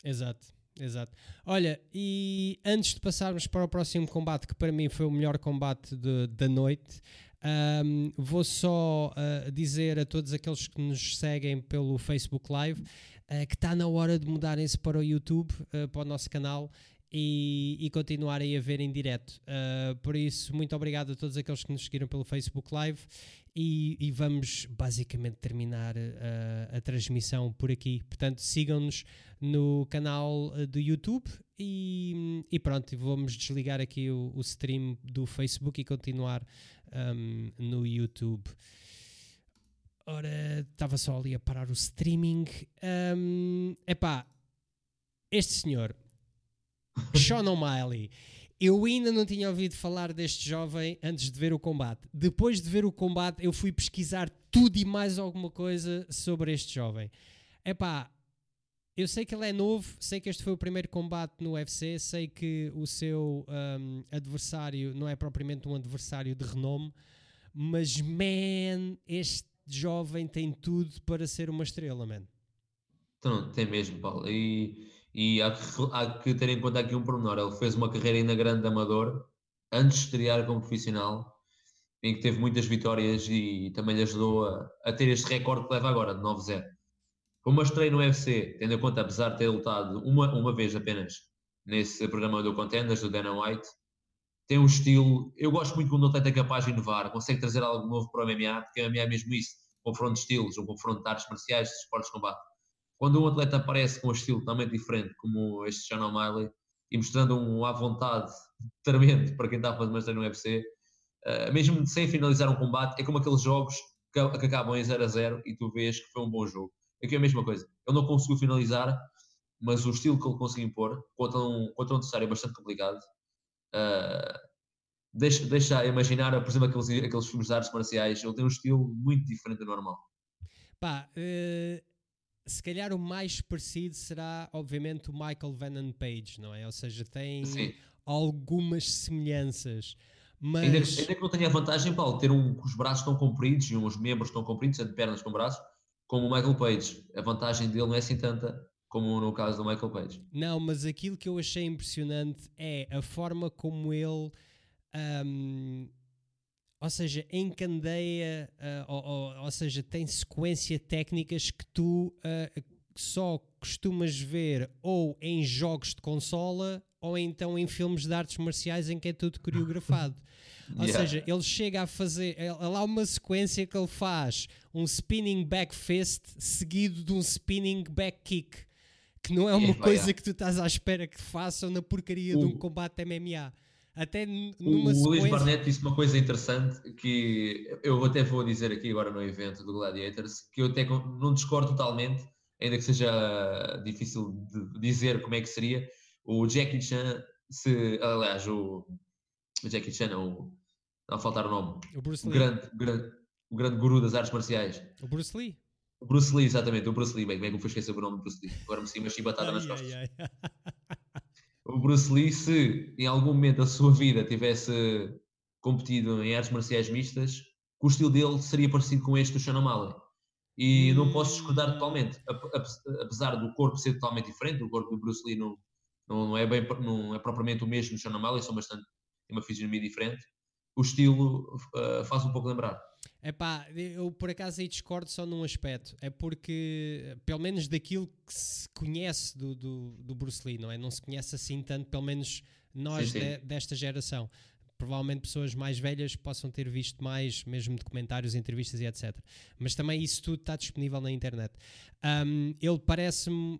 Exato. Exato. Olha, e antes de passarmos para o próximo combate, que para mim foi o melhor combate de, da noite, um, vou só uh, dizer a todos aqueles que nos seguem pelo Facebook Live uh, que está na hora de mudarem-se para o YouTube, uh, para o nosso canal. E, e, continuarem a ver em direto. por isso, muito obrigado a todos aqueles que nos seguiram pelo Facebook Live e, e vamos basicamente terminar a, a transmissão por aqui. Portanto, sigam-nos no canal do YouTube e, e, pronto, vamos desligar aqui o, o stream do Facebook e continuar um, no YouTube. Ora, estava só ali a parar o streaming. Um, epá, este senhor, [LAUGHS] Sean O'Malley, eu ainda não tinha ouvido falar deste jovem antes de ver o combate. Depois de ver o combate, eu fui pesquisar tudo e mais alguma coisa sobre este jovem. Epá, eu sei que ele é novo, sei que este foi o primeiro combate no UFC, sei que o seu um, adversário não é propriamente um adversário de renome, mas man, este jovem tem tudo para ser uma estrela, man.
Então, tem mesmo, Paulo. E, e há, que, há que ter em conta aqui um pormenor. Ele fez uma carreira ainda grande de amador, antes de estrear como profissional, em que teve muitas vitórias e também lhe ajudou a, a ter este recorde que leva agora, de 9-0. Como eu estreio no UFC, tendo em conta, apesar de ter lutado uma, uma vez apenas nesse programa do Contenders, do Dana White, tem um estilo. Eu gosto muito quando o atleta é capaz de inovar, consegue trazer algo novo para o MMA, porque o MMA é mesmo isso: confronto de estilos, um confronto de artes marciais, de esportes de combate. Quando um atleta aparece com um estilo totalmente diferente, como este Sean O'Malley, e mostrando um à vontade tremendo para quem está a fazer mais no UFC, uh, mesmo sem finalizar um combate, é como aqueles jogos que, que acabam em 0 a 0 e tu vês que foi um bom jogo. Aqui é a mesma coisa. Ele não conseguiu finalizar, mas o estilo que ele conseguiu impor contra um, contra um adversário bastante complicado uh, deixa, deixa imaginar, por exemplo, aqueles, aqueles filmes de artes marciais. Ele tem um estilo muito diferente do normal.
Pá, uh, se calhar o mais parecido será, obviamente, o Michael Venom Page, não é? Ou seja, tem Sim. algumas semelhanças. Mas...
Ainda, ainda que não tenha a vantagem, Paulo, ter um, os braços tão compridos e uns membros tão compridos, sendo pernas com braços, como o Michael Page. A vantagem dele não é assim tanta como no caso do Michael Page.
Não, mas aquilo que eu achei impressionante é a forma como ele. Um, ou seja, encandeia, uh, ou, ou, ou, seja, tem sequência técnicas que tu uh, só costumas ver ou em jogos de consola ou então em filmes de artes marciais em que é tudo coreografado. [LAUGHS] Ou yeah. seja, ele chega a fazer. Lá uma sequência que ele faz um spinning back fist seguido de um spinning back kick. Que não é uma yeah, coisa yeah. que tu estás à espera que façam na porcaria de um combate MMA. Até numa
o
sequência...
Luís Barnett disse uma coisa interessante que eu até vou dizer aqui agora no evento do Gladiators, que eu até não discordo totalmente, ainda que seja difícil de dizer como é que seria. O Jackie Chan, se, aliás, o o Jackie Chan, o, não faltar o nome,
o, Bruce
o grande, o grande, o grande guru das artes marciais.
O Bruce Lee?
O Bruce Lee, exatamente, o Bruce Lee, bem, bem que eu fui esquecer o nome do Bruce Lee, agora me sinto uma chibatada nas costas. [LAUGHS] O Bruce Lee, se em algum momento da sua vida tivesse competido em artes marciais mistas, o estilo dele seria parecido com este do Sean O'Malley. E hum. não posso discordar totalmente, apesar do corpo ser totalmente diferente, o corpo do Bruce Lee não, não, não é, bem, não é propriamente o mesmo do Sean O'Malley, são bastante tem uma fisionomia diferente, o estilo uh, faz um pouco lembrar.
É pá, eu por acaso aí discordo só num aspecto. É porque, pelo menos daquilo que se conhece do, do, do Bruce Lee, não é? Não se conhece assim tanto, pelo menos nós sim, sim. De, desta geração. Provavelmente pessoas mais velhas possam ter visto mais, mesmo documentários, entrevistas e etc. Mas também isso tudo está disponível na internet. Um, ele parece-me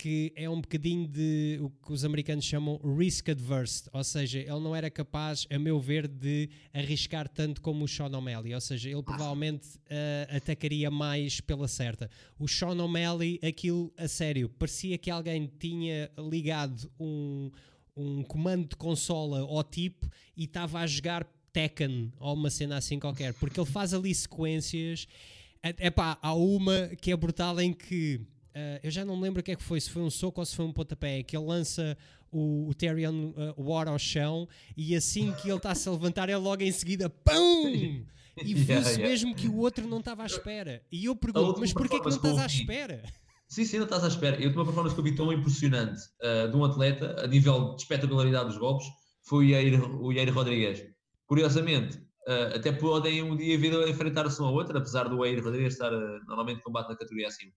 que é um bocadinho de o que os americanos chamam risk adverse, ou seja, ele não era capaz, a meu ver, de arriscar tanto como o Sean O'Malley, ou seja, ele provavelmente uh, atacaria mais pela certa. O Sean O'Malley, aquilo a sério, parecia que alguém tinha ligado um, um comando de consola ao tipo e estava a jogar Tekken ou uma cena assim qualquer, porque ele faz ali sequências É, epá, há uma que é brutal em que uh, eu já não me lembro o que é que foi, se foi um soco ou se foi um pontapé, que ele lança o, o Tyrion uh, War ao chão e assim que ele está-se a levantar, é logo em seguida PUM! [LAUGHS] E viu-se yeah, yeah. mesmo que o outro não estava à espera. E eu pergunto, mas porquê que não estás à espera?
Sim, sim, não estás à espera. Eu, uma performance que eu vi tão impressionante uh, de um atleta, a nível de espetacularidade dos golpes, foi o Yair, o Yair Rodrigues. Curiosamente, uh, até podem um dia vir a enfrentar-se um ao outro, apesar do Yair Rodrigues estar uh, normalmente combate na categoria acima.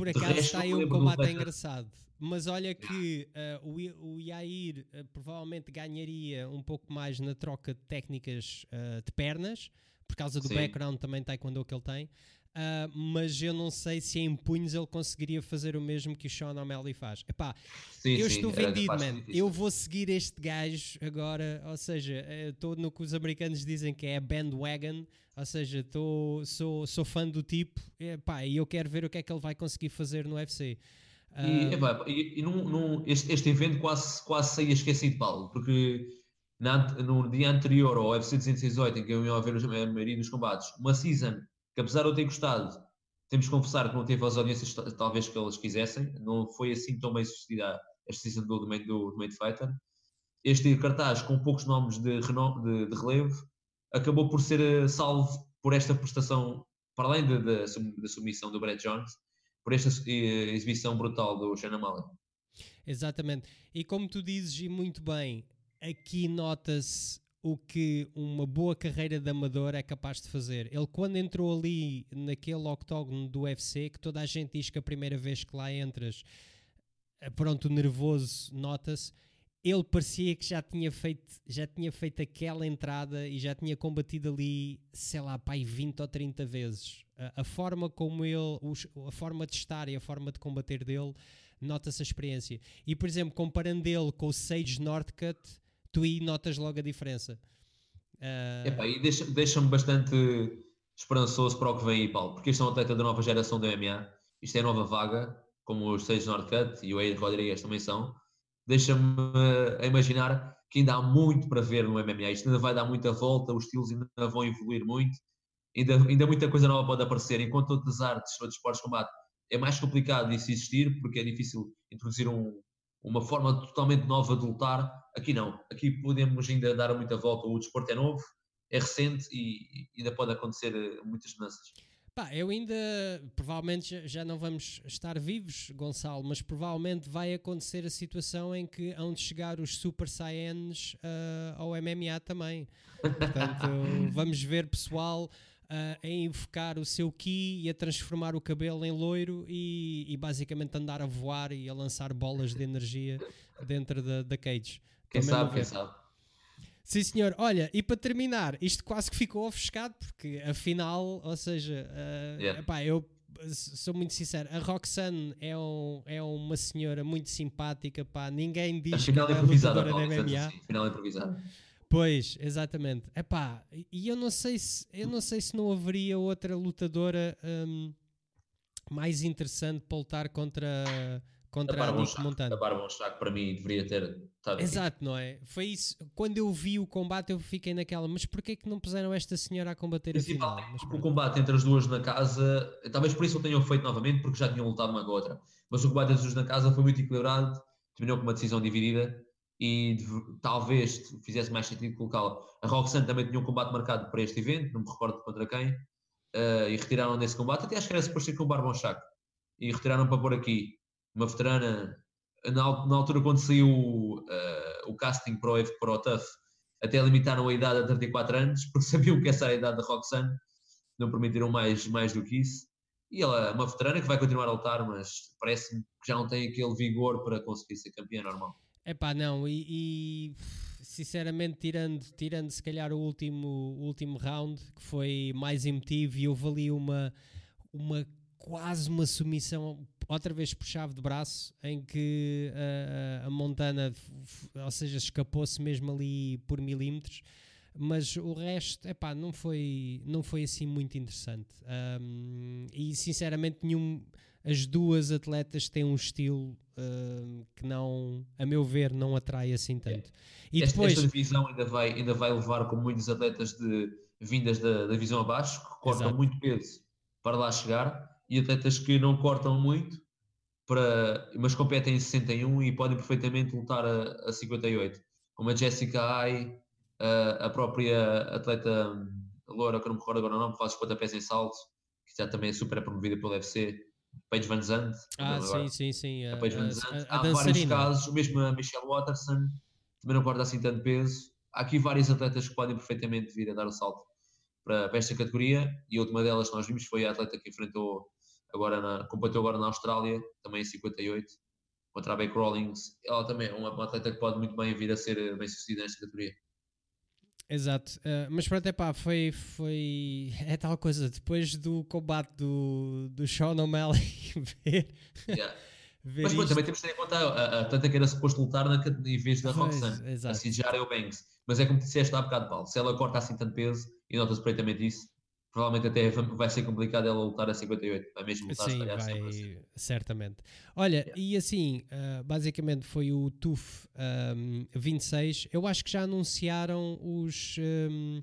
Por acaso está aí um combate engraçado. Mas olha que uh, o, o Yair uh, provavelmente ganharia um pouco mais na troca de técnicas uh, de pernas, por causa do Sim. background também taekwondo que ele tem. Mas eu não sei se em punhos ele conseguiria fazer o mesmo que o Sean O'Malley faz. Epá, sim, eu sim, estou vendido, man. Eu vou seguir este gajo agora. Ou seja, estou no que os americanos dizem que é bandwagon. Ou seja, tô, sou, sou fã do tipo. Epá, e eu quero ver o que é que ele vai conseguir fazer no UFC.
E, epá, e, e num, num, este, este evento quase, quase saía esquecido, Paulo, porque na, no dia anterior ao UFC 268, em que eu ia ver a maioria dos combates, uma season que apesar de eu ter gostado, temos que confessar que não teve as audiências talvez que eles quisessem, não foi assim tão bem sucedida esta season do, do, do, do Made Fighter. Este cartaz com poucos nomes de, de, de relevo acabou por ser eh, salvo por esta prestação, para além da submissão do Brett Jones, por esta eh, exibição brutal do Shannon Malley.
Exatamente. E como tu dizes, e muito bem, aqui nota-se o que uma boa carreira de amador é capaz de fazer. Ele, quando entrou ali naquele octógono do UFC, que toda a gente diz que a primeira vez que lá entras, eh, pronto, nervoso, nota-se ele parecia que já tinha feito já tinha feito aquela entrada e já tinha combatido ali, sei lá, pai 20 ou 30 vezes. A, a forma como ele, os, a forma de estar e a forma de combater dele, nota-se a experiência. E, por exemplo, comparando ele com o Sage Northcutt, tu aí notas logo a diferença.
Uh... Epá, e deixa-me deixa bastante esperançoso para o que vem aí, Paulo, porque este é um atleta da nova geração do MMA, isto é nova vaga, como o Sage Northcutt e o Ed Rodrigues também são deixa-me a imaginar que ainda há muito para ver no MMA. Isto ainda vai dar muita volta, os estilos ainda vão evoluir muito, ainda, ainda muita coisa nova pode aparecer. Enquanto outras artes, outros esportes de combate, é mais complicado isso existir, porque é difícil introduzir um, uma forma totalmente nova de lutar. Aqui não. Aqui podemos ainda dar muita volta. O desporto é novo, é recente e ainda pode acontecer eh, muitas mudanças.
Pá, eu ainda, provavelmente já não vamos estar vivos, Gonçalo, mas provavelmente vai acontecer a situação em que hão de chegar os Super Saiyans uh, ao MMA também. [LAUGHS] Portanto, vamos ver pessoal a invocar o seu Ki e a transformar o cabelo em loiro e, e, basicamente andar a voar e a lançar bolas de energia [LAUGHS] dentro da, da cage.
Quem também sabe, quem sabe.
Sim, senhor. Olha, e para terminar, isto quase que ficou ofuscado, porque afinal, ou seja, uh, yeah. epá, eu sou muito sincero, a Roxanne é, um, é uma senhora muito simpática, pá, ninguém diz
afinal que é improvisada, da MMA. Assim, afinal é improvisada.
Pois, exatamente. Epá, e eu não sei se eu não sei se não haveria outra lutadora um, mais interessante para lutar contra contra a Nick Montana.
A Barbon Chaco para mim deveria ter estado
Exato, aqui. não é? Foi isso. Quando eu vi o combate eu fiquei naquela, mas porquê que não puseram esta senhora a combater a final? Mas,
o combate entre as duas na casa, talvez por isso o tenham feito novamente, porque já tinham lutado uma com a outra. Mas o combate entre as duas na casa foi muito equilibrado, terminou com uma decisão dividida e talvez fizesse mais sentido colocá-la. A Roxanne também tinha um combate marcado para este evento, não me recordo contra quem, uh, e retiraram nesse combate, até acho que era suposto ser com o Barbon Chaco, e retiraram para pôr aqui uma veterana, na, na altura quando saiu uh, o casting para o, para o TUF, até limitaram a idade a 34 anos, porque [LAUGHS] sabiam que essa era a idade da Roxanne, não permitiram mais, mais do que isso. E ela é uma veterana que vai continuar a lutar, mas parece-me que já não tem aquele vigor para conseguir ser campeã normal.
É pá, não, e, e, sinceramente, tirando, tirando se calhar o último, o último round, que foi mais emotivo, e houve ali uma, uma quase uma submissão outra vez por chave de braço, em que uh, a Montana, ou seja, escapou-se mesmo ali por milímetros, mas o resto, epá, não foi, não foi assim muito interessante. Um, e sinceramente, nenhum, as duas atletas têm um estilo uh, que não, a meu ver, não atrai assim tanto.
E esta, depois, esta divisão ainda vai, ainda vai levar com muitos atletas de vindas da, da divisão abaixo, que cortam Exato. muito peso para lá chegar e atletas que não cortam muito, para, mas competem em 61 e podem perfeitamente lutar a, a 58, como a Jessica Ai, a, a própria atleta hum, loura, que não me recordo agora o nome, faz os pontapés em salto, que já também é super promovida pelo UFC, Paige Van Zandt.
Ah, sim, sim, sim.
A, Paige Van Zandt. Há vários casos, o mesmo a Michelle Watterson, também não corta assim tanto peso. Há aqui vários atletas que podem perfeitamente vir a dar o salto para, para esta categoria e a última delas que nós vimos foi a atleta que enfrentou agora na, combateu agora na Austrália, também em 58, contra a Beck Rawlings. Ela também é uma, uma atleta que pode muito bem vir a ser bem sucedida nesta categoria.
Exato, uh, mas pronto, é pá, foi, foi. É tal coisa, depois do combate do, do Sean O'Malley, [LAUGHS] ver.
Yeah. ver mas pronto, também temos de ter em conta a, atleta que era suposto lutar na, em vez da Roxanne, a Cijara Banks. Mas é como disseste há bocado, Paulo, se ela corta assim tanto peso, e nota-se perfeitamente isso, provavelmente até vai ser complicado ela lutar a 58, vai mesmo lutar
Sim, vai, certamente. Olha, yeah. e assim, uh, basicamente foi o TUF um, 26, eu acho que já anunciaram os... Um,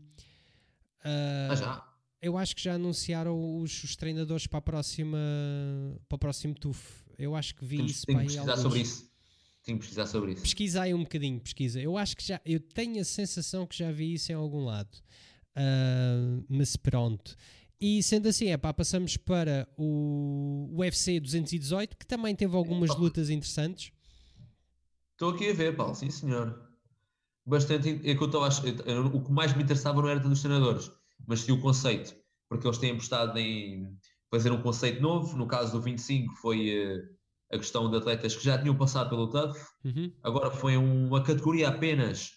uh, ah, já?
Eu acho que já anunciaram os, os, treinadores para a próxima para o próximo TUF. Eu acho que vi
Temos,
isso
para pesquisar alguns. sobre isso. Tenho que pesquisar sobre isso.
Pesquisa aí um bocadinho, pesquisa. Eu acho que já, eu tenho a sensação que já vi isso em algum lado. Uh, mas pronto. E sendo assim, é pá, passamos para o UFC 218, que também teve algumas lutas interessantes.
Estou aqui a ver, Paulo, sim senhor. Bastante. É que eu estou a, o que mais me interessava não era dos treinadores, mas sim o conceito, porque eles têm apostado em fazer um conceito novo. No caso do 25, foi uh, a questão de atletas que já tinham passado pelo TUF, uhum. agora foi uma categoria apenas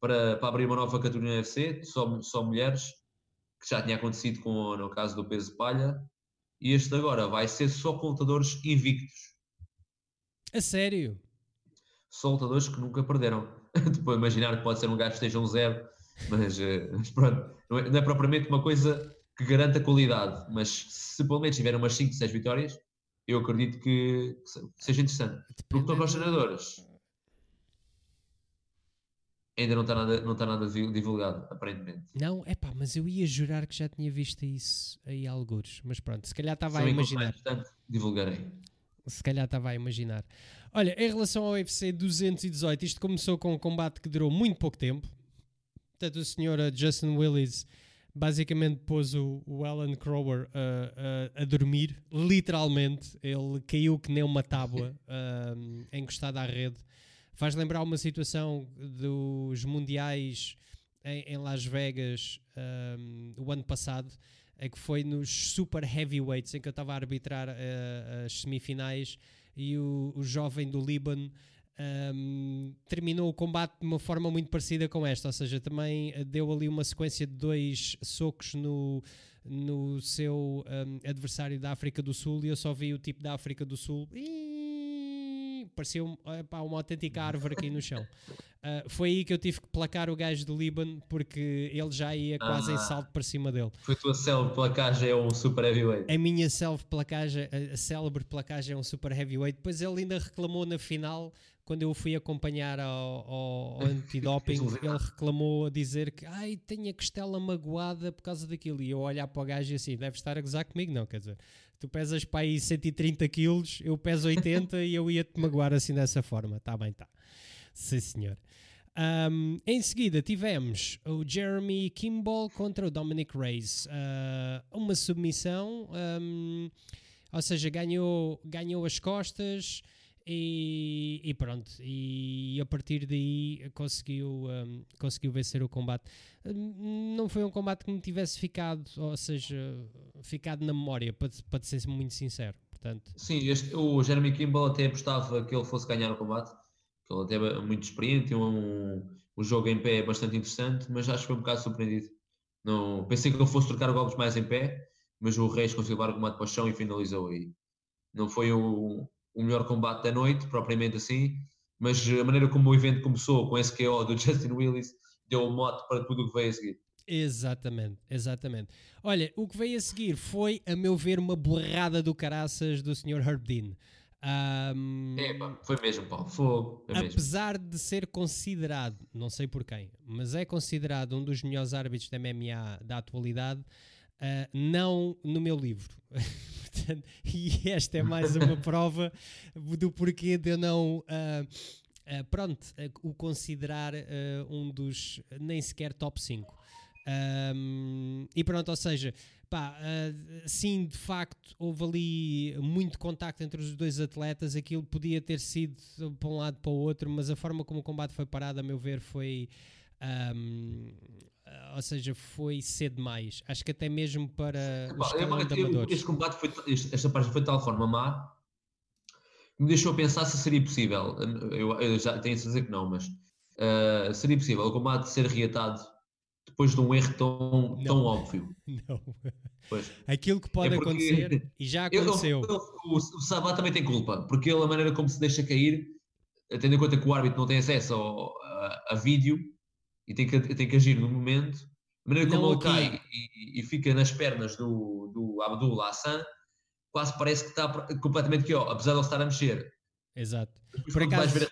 para, para abrir uma nova categoria no UFC, só, só mulheres, que já tinha acontecido com, no caso do peso palha, e este agora vai ser só com lutadores invictos.
A sério?
Só lutadores que nunca perderam. Depois [LAUGHS] imaginar que pode ser um gajo que esteja um zero, mas, eh, mas pronto, não é, não é, propriamente uma coisa que garanta qualidade, mas se pelo menos tiver umas 5, 6 vitórias, eu acredito que, que seja interessante. Porque estão com os treinadores ainda não está nada, não está nada divulgado, aparentemente.
Não, é pá, mas eu ia jurar que já tinha visto isso aí alguns, mas pronto, se calhar estava a imaginar.
Portanto, divulgarei.
Se calhar estava a imaginar. Olha, em relação ao UFC 218, isto começou com um combate que durou muito pouco tempo. Portanto, o senhor uh, Justin Willis basicamente pôs o, o Alan Crower uh, uh, a dormir, literalmente. Ele caiu que nem uma tábua uh, [LAUGHS] encostada à rede Faz lembrar uma situação dos mundiais em, em Las Vegas um, o ano passado, é que foi nos super heavyweights em que eu estava a arbitrar uh, as semifinais e o, o jovem do Líbano um, terminou o combate de uma forma muito parecida com esta, ou seja, também deu ali uma sequência de dois socos no, no seu um, adversário da África do Sul e eu só vi o tipo da África do Sul. E parecia um, epá, uma autêntica árvore aqui no chão. Uh, foi aí que eu tive que placar o gajo do Líbano porque ele já ia quase ah, em salto para cima dele.
Foi a tua célebre placagem é um super heavyweight.
A minha célebre placagem, a, a célebre placagem é um super heavyweight. Depois ele ainda reclamou na final quando eu fui acompanhar ao, ao, [LAUGHS] antidoping, ele reclamou a dizer que ai, tenho a costela magoada por causa daquilo. E eu olhar para o gajo e assim, deve estar a gozar comigo, não, quer dizer, tu pesas para aí 130 quilos, eu peso 80 e eu ia-te magoar assim dessa forma. Tá bem, tá. Sim, senhor. Um, em seguida tivemos o Jeremy Kimball contra o Dominic Reyes. Uh, uma submissão, um, ou seja, ganhou, ganhou as costas e, e, pronto. E a partir daí conseguiu, um, conseguiu vencer o combate. Hum, não foi um combate que me tivesse ficado, ou seja, ficado na memória, para, para ser muito sincero. Portanto,
Sim, este, o Jeremy Kimball até apostava que ele fosse ganhar o combate, que ele até é muito experiente, um, um jogo em pé é bastante interessante, mas acho que foi um bocado surpreendido. Não, pensei que ele fosse trocar golpes mais em pé, mas o Reis conseguiu levar o combate para o chão e finalizou aí. Não foi o, o melhor combate da noite, propriamente assim, mas a maneira como o evento começou, com esse KO do [LAUGHS] Justin Willis, deu um mote para tudo o que veio a seguir.
Exatamente, exatamente. Olha, o que veio a seguir foi, a meu ver, uma borrada do caraças do Sr. Herb Dean. Um,
foi mesmo, Paulo. Fogo.
apesar mesmo. de ser considerado, não sei por quem, mas é considerado um dos melhores árbitros da MMA da atualidade, Uh, não no meu livro. [LAUGHS] Portanto, e esta é mais uma [LAUGHS] prova do porquê de eu não. Uh, uh, pronto, o considerar um dos nem sequer top 5. Um, e pronto, ou seja, pá, sim, de facto, houve ali muito contacto entre os dois atletas. Aquilo podia ter sido para um lado para o outro, mas a forma como o combate foi parado, a meu ver, foi. Um, ou seja, foi cedo demais. Acho que até mesmo para
Epá, eu, este combate foi, esta parte foi de tal forma má que me deixou pensar se seria possível. Eu, eu já tenho a dizer que não, mas uh, seria possível o combate ser reatado depois de um erro tão, tão óbvio. [LAUGHS]
Não. Pois. Aquilo que pode é acontecer, e já aconteceu.
Eu, eu, o, o Sabá também tem culpa, porque ele, a maneira como se deixa cair, tendo em conta que o árbitro não tem acesso ao, a, a, vídeo e tem que, tem que agir no momento, a maneira como ele aqui. cai e, e, fica nas pernas do, do Abdul Hassan, quase parece que está completamente que, ó, apesar de ele estar a mexer.
Exato.
Depois, Por acaso, ver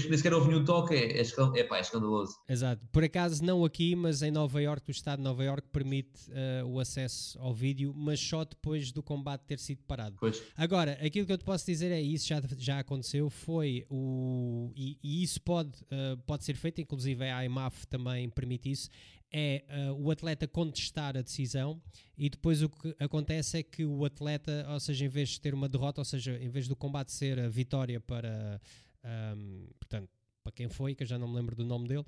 que nem sequer houve nenhum toque, é, é, é, pá, é escandaloso.
Exato. Por acaso, não aqui, mas em Nova York, o Estado de Nova York permite uh, o acesso ao vídeo, mas só depois do combate ter sido parado.
Pois.
Agora, aquilo que eu te posso dizer é isso já, já aconteceu, foi o. E, e isso pode, uh, pode ser feito, inclusive a IMAF também permite isso, é uh, o atleta contestar a decisão e depois o que acontece é que o atleta, ou seja, em vez de ter uma derrota, ou seja, em vez do combate ser a vitória para um, portanto, para quem foi, que eu já não me lembro do nome dele,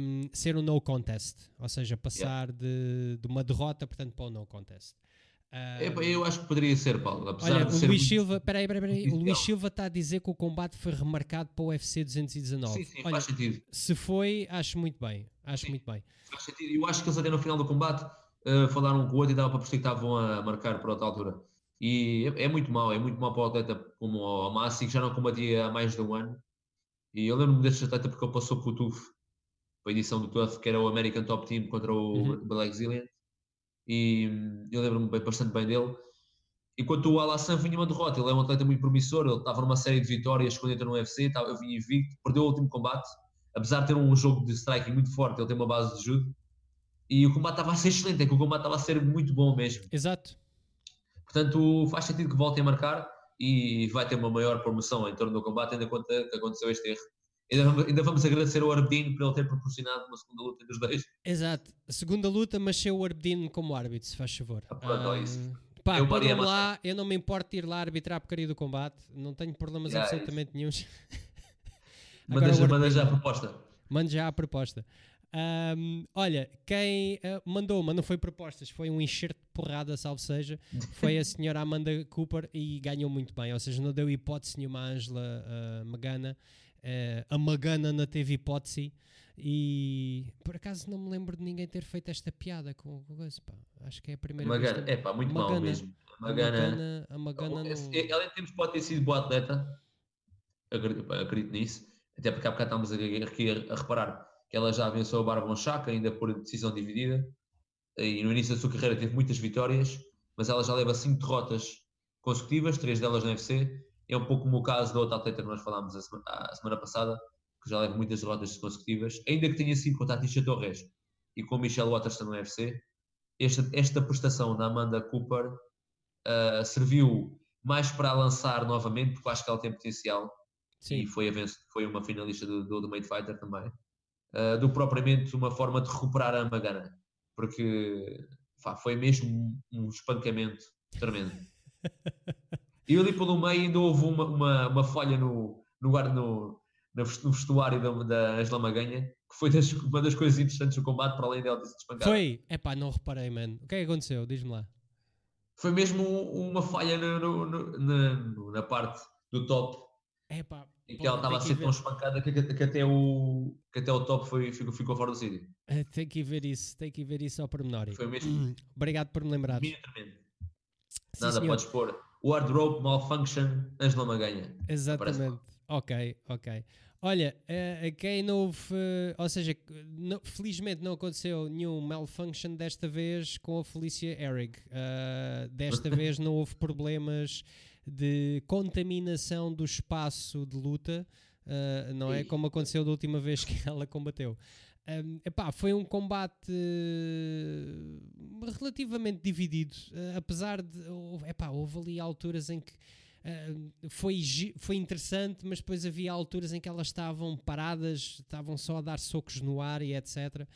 um, ser um no contest, ou seja, passar yeah. de, de, uma derrota, portanto, para o um no contest.
Um, eu acho que poderia ser, Paulo. Apesar
olha,
de
o
ser
Luís Silva, peraí, peraí, peraí, o Luís Silva está a dizer que o combate foi remarcado para o UFC 219.
Sim, sim, olha, faz sentido.
Se foi, acho muito bem. Acho sim, muito bem.
Faz sentido. Eu acho que eles até no final do combate uh, falaram um com o outro e dava para perceber que estavam a marcar para outra altura. E é, é muito mau, é muito mau para o atleta como o Massi, que já não combatia há mais de um ano. E eu lembro-me deste atleta porque ele passou para o TUF, para a edição do TUF, que era o American Top Team contra o uhum. Black Zillion. E hum, eu lembro-me bastante bem dele. Enquanto o Alassan vinha uma derrota, ele é um atleta muito promissor, ele estava numa série de vitórias quando entrou no UFC, estava, eu vinha invicto, perdeu o último combate, apesar de ter um jogo de striking muito forte, ele tem uma base de judo, e o combate estava a ser excelente, é que o combate estava a ser muito bom mesmo.
Exato.
Portanto, faz sentido que voltem a marcar e vai ter uma maior promoção em torno do combate, ainda conta que aconteceu este erro. Ainda, ainda vamos agradecer ao Arbedino por ele ter proporcionado uma segunda luta entre os dois.
Exato, segunda luta, mas ser o Arbedino como árbitro, se faz favor.
Ah, pronto, ah, isso.
Pá, eu lá, eu não me importo de ir lá arbitrar a porcaria do combate, não tenho problemas yeah, absolutamente nenhum.
manda, já, manda já a proposta.
Manda já a proposta. Um, olha, quem uh, mandou, mas não foi propostas, foi um enxerto de porrada, salvo seja, foi a senhora Amanda Cooper e ganhou muito bem, ou seja, não deu hipótese nenhuma à Angela uh, Magana. Uh, a Magana na teve hipótese e por acaso não me lembro de ninguém ter feito esta piada com o coisa. Acho que é a primeira
Magana, vez. É pá, muito Magana, mal mesmo. Magana,
a Magana, a Magana não...
Ela em termos pode ter sido boa atleta, acredito, acredito nisso, até porque há bocado estávamos aqui a, a, a reparar que ela já venceu a Barbon Chaka, ainda por decisão dividida, e no início da sua carreira teve muitas vitórias, mas ela já leva cinco derrotas consecutivas, três delas no UFC. É um pouco como o caso da outra atleta que nós falámos a semana, a semana passada, que já leva muitas derrotas consecutivas, ainda que tenha sido contra a Tisha Torres e com o Michelle Watterson no UFC. Esta, esta prestação da Amanda Cooper uh, serviu mais para a lançar novamente, porque acho que ela tem potencial. Sim. E foi, a foi uma finalista do, do Ultimate Fighter também uh, do propriamente uma forma de recuperar a Magana, porque pá, foi mesmo um espancamento tremendo. [LAUGHS] E ali pelo meio ainda houve uma, uma, uma falha no, no, no, no vestuário da, da Angela Maganha, que foi das, uma das coisas interessantes do combate, para além dela ter se despancado.
Foi? É pá, não reparei, mano. O que é que aconteceu? Diz-me lá.
Foi mesmo uma falha no, no, na, na parte do top.
É pá,
e que ela estava a ser tão espancada que, que, até o, que até o top foi, ficou, ficou fora do sítio.
É, tem que ver isso, tem que ver isso ao pormenor.
Foi mesmo.
Hum, obrigado por me lembrar.
Nada, podes pôr. Wardrobe Malfunction, Angela Maganha.
Exatamente. Ok, ok. Olha, uh, quem não houve, uh, ou seja, não, felizmente não aconteceu nenhum malfunction desta vez com a Felicia Eric. Uh, desta [LAUGHS] vez não houve problemas de contaminação do espaço de luta, uh, não é? Como aconteceu da última vez que [LAUGHS] ela combateu. Um, epá, foi um combate relativamente dividido, uh, apesar de. Epá, houve ali alturas em que. Uh, foi, foi interessante, mas depois havia alturas em que elas estavam paradas, estavam só a dar socos no ar e etc.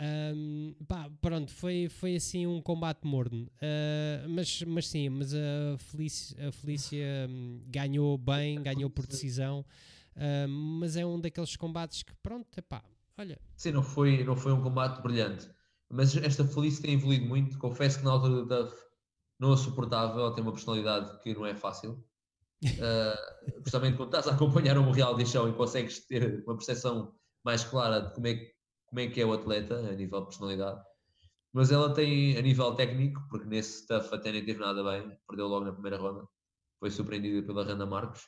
Um, pá, pronto, foi, foi assim um combate morno. Uh, mas, mas sim, mas a Felícia, a Felícia um, ganhou bem, ganhou por decisão. Uh, mas é um daqueles combates que, pronto, epá, olha.
Sim, não foi, não foi um combate brilhante. Mas esta Felice tem evoluído muito. Confesso que na altura do Duff não a suportava. Ela tem uma personalidade que não é fácil. Uh, [LAUGHS] justamente quando estás a acompanhar um reality show e consegues ter uma percepção mais clara de como é, como é que é o atleta a nível de personalidade. Mas ela tem, a nível técnico, porque nesse Duff até nem teve nada bem, perdeu logo na primeira ronda, foi surpreendida pela Randa Marcos.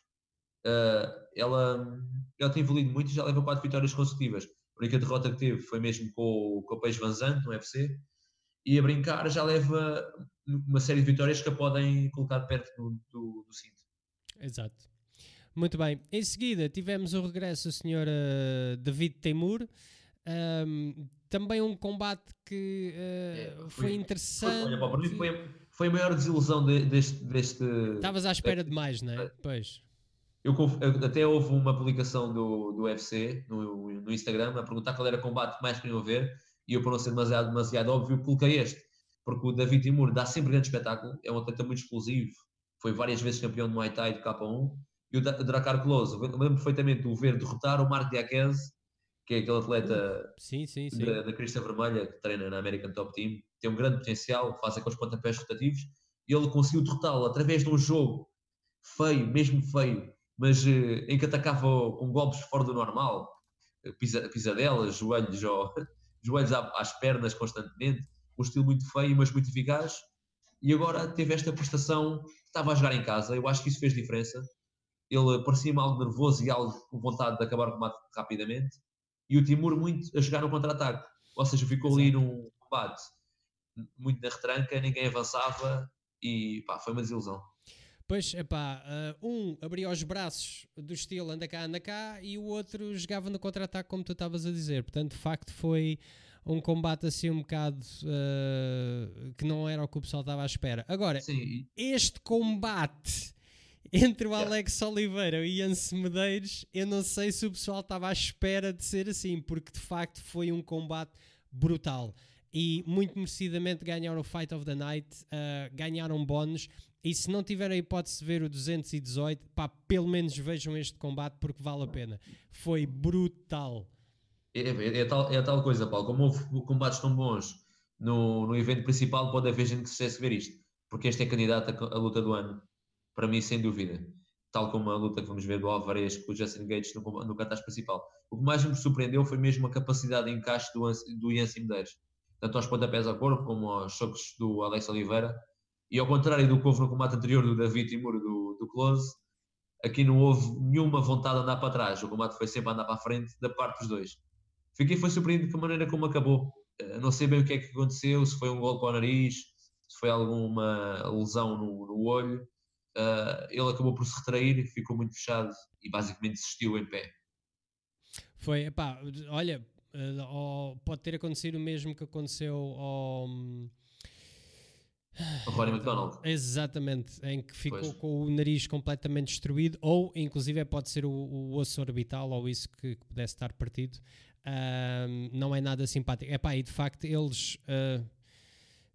Uh, ela, ela tem evoluído muito e já leva quatro vitórias consecutivas. A única derrota que teve foi mesmo com, com o Peixe Vanzante no UFC. E a brincar já leva uma série de vitórias que a podem colocar perto do, do, do cinto.
Exato. Muito bem. Em seguida tivemos o regresso do Sr. Uh, David Temur. Um, também um combate que uh, é, foi, foi, interessante. Foi, olha,
foi, foi, a maior desilusão de, deste, deste.
Estavas à espera demais, não é? Pois.
Eu, até houve uma publicação do, do UFC no, no Instagram a perguntar qual era o combate que mais queriam ver e eu, para não ser demasiado, demasiado óbvio, coloquei este, porque o David Timur dá sempre grande espetáculo, é um atleta muito explosivo, foi várias vezes campeão de Muay Thai de K1, e o Dracar Close, eu lembro perfeitamente o ver derrotar o Mark Diakese, que é aquele atleta
sim, sim, sim.
Da, da Crista Vermelha, que treina na American Top Team, tem um grande potencial, faz aqueles pontapés rotativos, e ele conseguiu derrotá-lo através de um jogo feio, mesmo feio, mas uh, em que atacava com golpes fora do normal, eh, pisa, pisadelas, joelhos, ou, [LAUGHS] joelhos às pernas constantemente, um estilo muito feio, mas muito eficaz. E agora teve esta prestação, estava a jogar em casa, eu acho que isso fez diferença. Ele parecia-me algo nervoso e algo com vontade de acabar o combate rapidamente. E o Timur muito a jogar no contra-ataque. Ou seja, ficou ali num combate muito na retranca, ninguém avançava e pá, foi uma desilusão.
Pois, epá, uh, um abria os braços do estilo anda cá, anda cá, e o outro jogava no contra-ataque, como tu estavas a dizer. Portanto, de facto, foi um combate assim um bocado uh, que não era o que o pessoal estava à espera. Agora, Sim. este combate entre o Alex Oliveira e Ian Medeiros, eu não sei se o pessoal estava à espera de ser assim, porque de facto foi um combate brutal. E muito merecidamente ganharam o Fight of the Night, uh, ganharam bónus e se não tiver a hipótese de ver o 218, pá, pelo menos vejam este combate porque vale a pena. Foi brutal.
É, é, é tal, é tal coisa, Paulo. Como houve combates tão bons no, no evento principal, pode haver gente que se ver isto. Porque este é candidato à luta do ano. Para mim, sem dúvida. Tal como a luta que vamos ver do Alvarez com o Justin Gates no, no cartaz principal. O que mais me surpreendeu foi mesmo a capacidade de encaixe do, do Ian Medeiros. Tanto aos pontapés ao corpo como aos chocos do Alex Oliveira e ao contrário do que houve no combate anterior do David Timur, do, do Close, aqui não houve nenhuma vontade de andar para trás. O combate foi sempre andar para a frente da parte dos dois. Fiquei foi surpreendido com a maneira como acabou. Uh, não sei bem o que é que aconteceu, se foi um golpe ao nariz, se foi alguma lesão no, no olho. Uh, ele acabou por se retrair, ficou muito fechado e basicamente desistiu em pé.
Foi, epá, olha, uh, pode ter acontecido o mesmo que aconteceu ao. Um
o Rory McDonald.
Exatamente, em que ficou pois. com o nariz completamente destruído, ou inclusive pode ser o, o osso orbital ou isso que, que pudesse estar partido. Um, não é nada simpático. Epá, e de facto eles. Uh,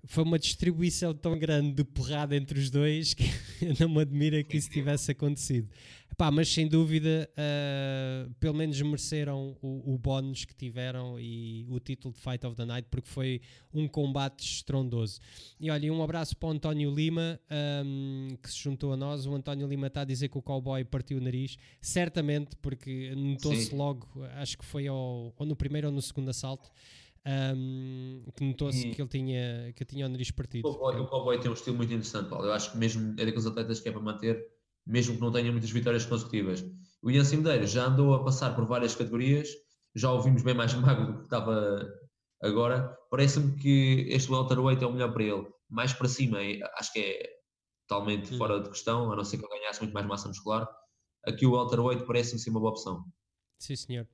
foi uma distribuição tão grande de porrada entre os dois que [LAUGHS] não me admira que isso tivesse acontecido. Epá, mas sem dúvida, uh, pelo menos mereceram o, o bónus que tiveram e o título de Fight of the Night, porque foi um combate estrondoso. E olha, um abraço para o António Lima, um, que se juntou a nós. O António Lima está a dizer que o cowboy partiu o nariz, certamente, porque notou-se logo, acho que foi ao, ou no primeiro ou no segundo assalto um, que notou-se que ele tinha, que tinha o nariz partido.
O cowboy, o cowboy tem um estilo muito interessante, Paulo. Eu acho que mesmo é daqueles atletas que é para manter, mesmo que não tenha muitas vitórias consecutivas. O Ian Cimedeira já andou a passar por várias categorias, já o vimos bem mais [LAUGHS] magro do que estava agora. Parece-me que este welterweight é o melhor para ele. Mais para cima, acho que é totalmente hum. fora de questão, a não ser que ele ganhasse muito mais massa muscular. Aqui o welterweight parece-me ser uma boa opção.
Sim, senhor.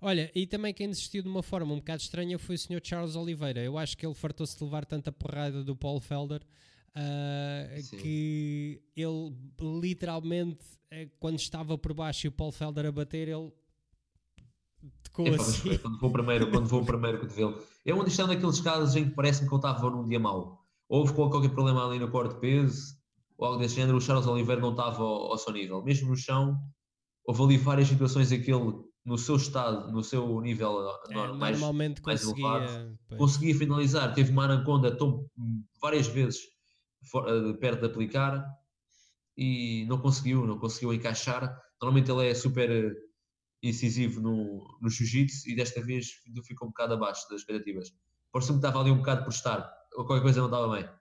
Olha, e também quem desistiu de uma forma um bocado estranha foi o Sr. Charles Oliveira. Eu acho que ele fartou-se de levar tanta porrada do Paul Felder uh, que ele literalmente, eh, quando estava por baixo e o Paul Felder a bater, ele
tocou é, assim. Quando o primeiro, quando o primeiro cotovelo. É onde estão daqueles casos em que parece-me que ele estava num dia mau. Houve qualquer problema ali no corte de peso, ou algo desse género, o Charles Oliveira não estava ao, ao seu nível. Mesmo no chão, houve ali várias situações em que ele, no seu estado, no seu nível
é, mais, normalmente mais conseguia, elevado,
conseguia finalizar. Teve uma anaconda tão, várias vezes for, uh, perto de aplicar e não conseguiu, não conseguiu encaixar. Normalmente ele é super uh, incisivo no, no jiu-jitsu e desta vez ficou um bocado abaixo das expectativas. Pareceu-me que estava ali um bocado por estar, qualquer coisa não estava bem.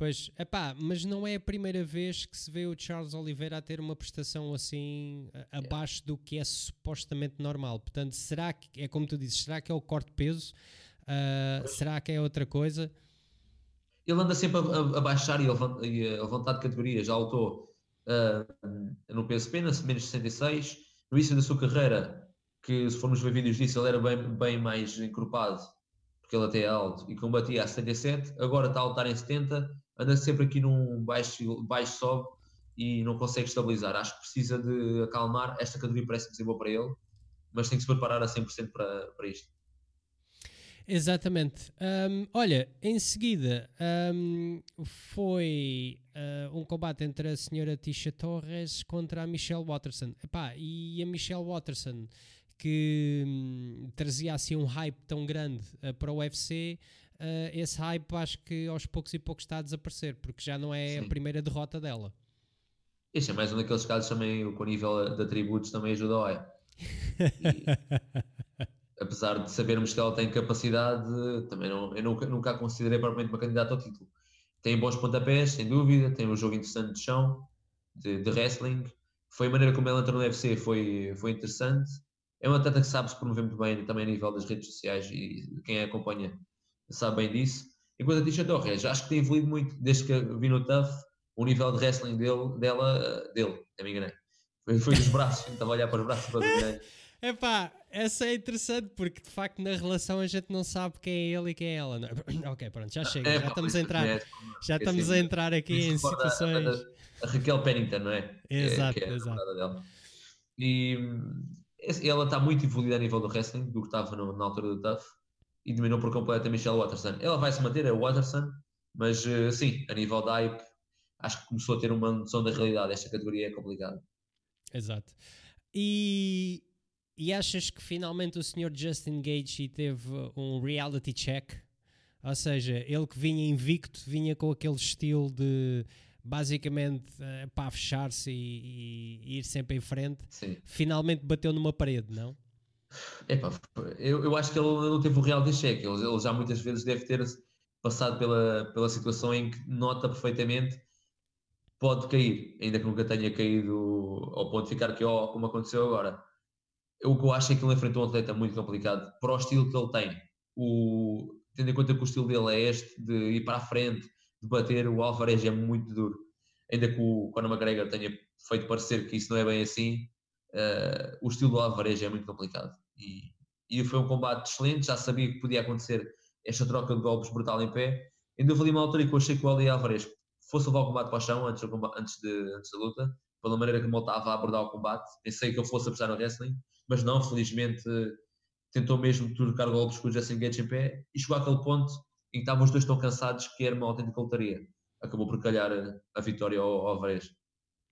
Pois, epá, mas não é a primeira vez que se vê o Charles Oliveira a ter uma prestação assim abaixo do que é supostamente normal. Portanto, será que, é como tu dizes, será que é o corte de peso? Uh, será que é outra coisa?
Ele anda sempre a, a, a baixar e a, levantar de categoria. Já lutou uh, no PSP, na menos 66. No início da sua carreira, que se formos ver vídeos disso, ele era bem, bem mais encorpado, porque ele até é alto, e combatia a 77. Agora está a lutar em 70 anda sempre aqui num baixo, baixo sobe e não consegue estabilizar. Acho que precisa de acalmar. Esta categoria parece-me ser boa para ele, mas tem que se preparar a 100% para, para isto.
Exatamente. Um, olha, em seguida um, foi uh, um combate entre a senhora Tisha Torres contra a Michelle Watterson. Epá, e a Michelle Watterson, que um, trazia assim um hype tão grande uh, para o UFC, uh, esse hype acho que aos poucos e poucos está a desaparecer, porque já não é Sim. a primeira derrota dela.
Este é mais um daqueles casos também, com o nível de atributos também ajuda a OE. [LAUGHS] apesar de sabermos que ela tem capacidade, também não, eu nunca, nunca a considerei propriamente uma candidata ao título. Tem bons pontapés, sem dúvida, tem um jogo interessante de chão, de, de wrestling. Foi a maneira como ela entrou no UFC, foi, foi interessante. É uma atleta que sabe se promover muito bem também a nível das redes sociais e quem a acompanha sabe bem disso. Enquanto a Tisha Torres, acho que tem evoluído muito desde que vi no TUF, o nível de wrestling dele, dela, dele, não me enganei. Foi, foi dos braços, estava a olhar para os braços para ver. [LAUGHS]
Epá, essa é interessante porque de facto na relação a gente não sabe quem é ele e quem é ela. Não? É? [LAUGHS] ok, pronto, já chega, é, já estamos a entrar, é, já estamos a entrar aqui em situações. A,
a, a, Raquel Pennington, não é?
Exato, é, é exato.
Dela. E ela está muito evoluída a nível do wrestling, do que estava no, na altura do TUF e dominou por completo a Michelle Watterson. Ela vai se manter, é Watterson, mas uh, sim, a nível da hype, acho que começou a ter uma noção da realidade. Esta categoria é complicada.
Exato. E, e achas que finalmente o Sr. Justin Gage teve um reality check? Ou seja, ele que vinha invicto, vinha com aquele estilo de basicamente uh, para fechar-se e, e, ir sempre em frente,
Sim.
finalmente bateu numa parede, não?
Epá, eu, eu acho que ele não teve o real de cheque. Ele, ele, já muitas vezes deve ter passado pela, pela situação em que nota perfeitamente pode cair, ainda que nunca tenha caído ao ponto de ficar aqui, ó, como aconteceu agora. O que eu acho é que ele enfrentou um atleta muito complicado para o estilo que ele tem. O, tendo em conta que o estilo dele é este, de ir para a frente, de bater, o Alvarez é muito duro. Ainda que o Conor McGregor tenha feito parecer que isso não é bem assim, uh, o estilo do Alvarez é muito complicado. E, e foi um combate excelente, já sabia que podia acontecer esta troca de golpes brutal em pé. Ainda houve uma altura que eu achei que o Ali Alvarez fosse levar o combate para o chão antes, combate, antes, de, antes da luta, pela maneira como ele estava a abordar o combate. Pensei que ele fosse apostar no wrestling, mas não, felizmente tentou mesmo trocar golpes com o Justin Gates em pé e chegou àquele ponto em que estavam os dois tão cansados que era uma autêntica lutaria. Acabou por calhar a, a vitória ao, ao Alvarez.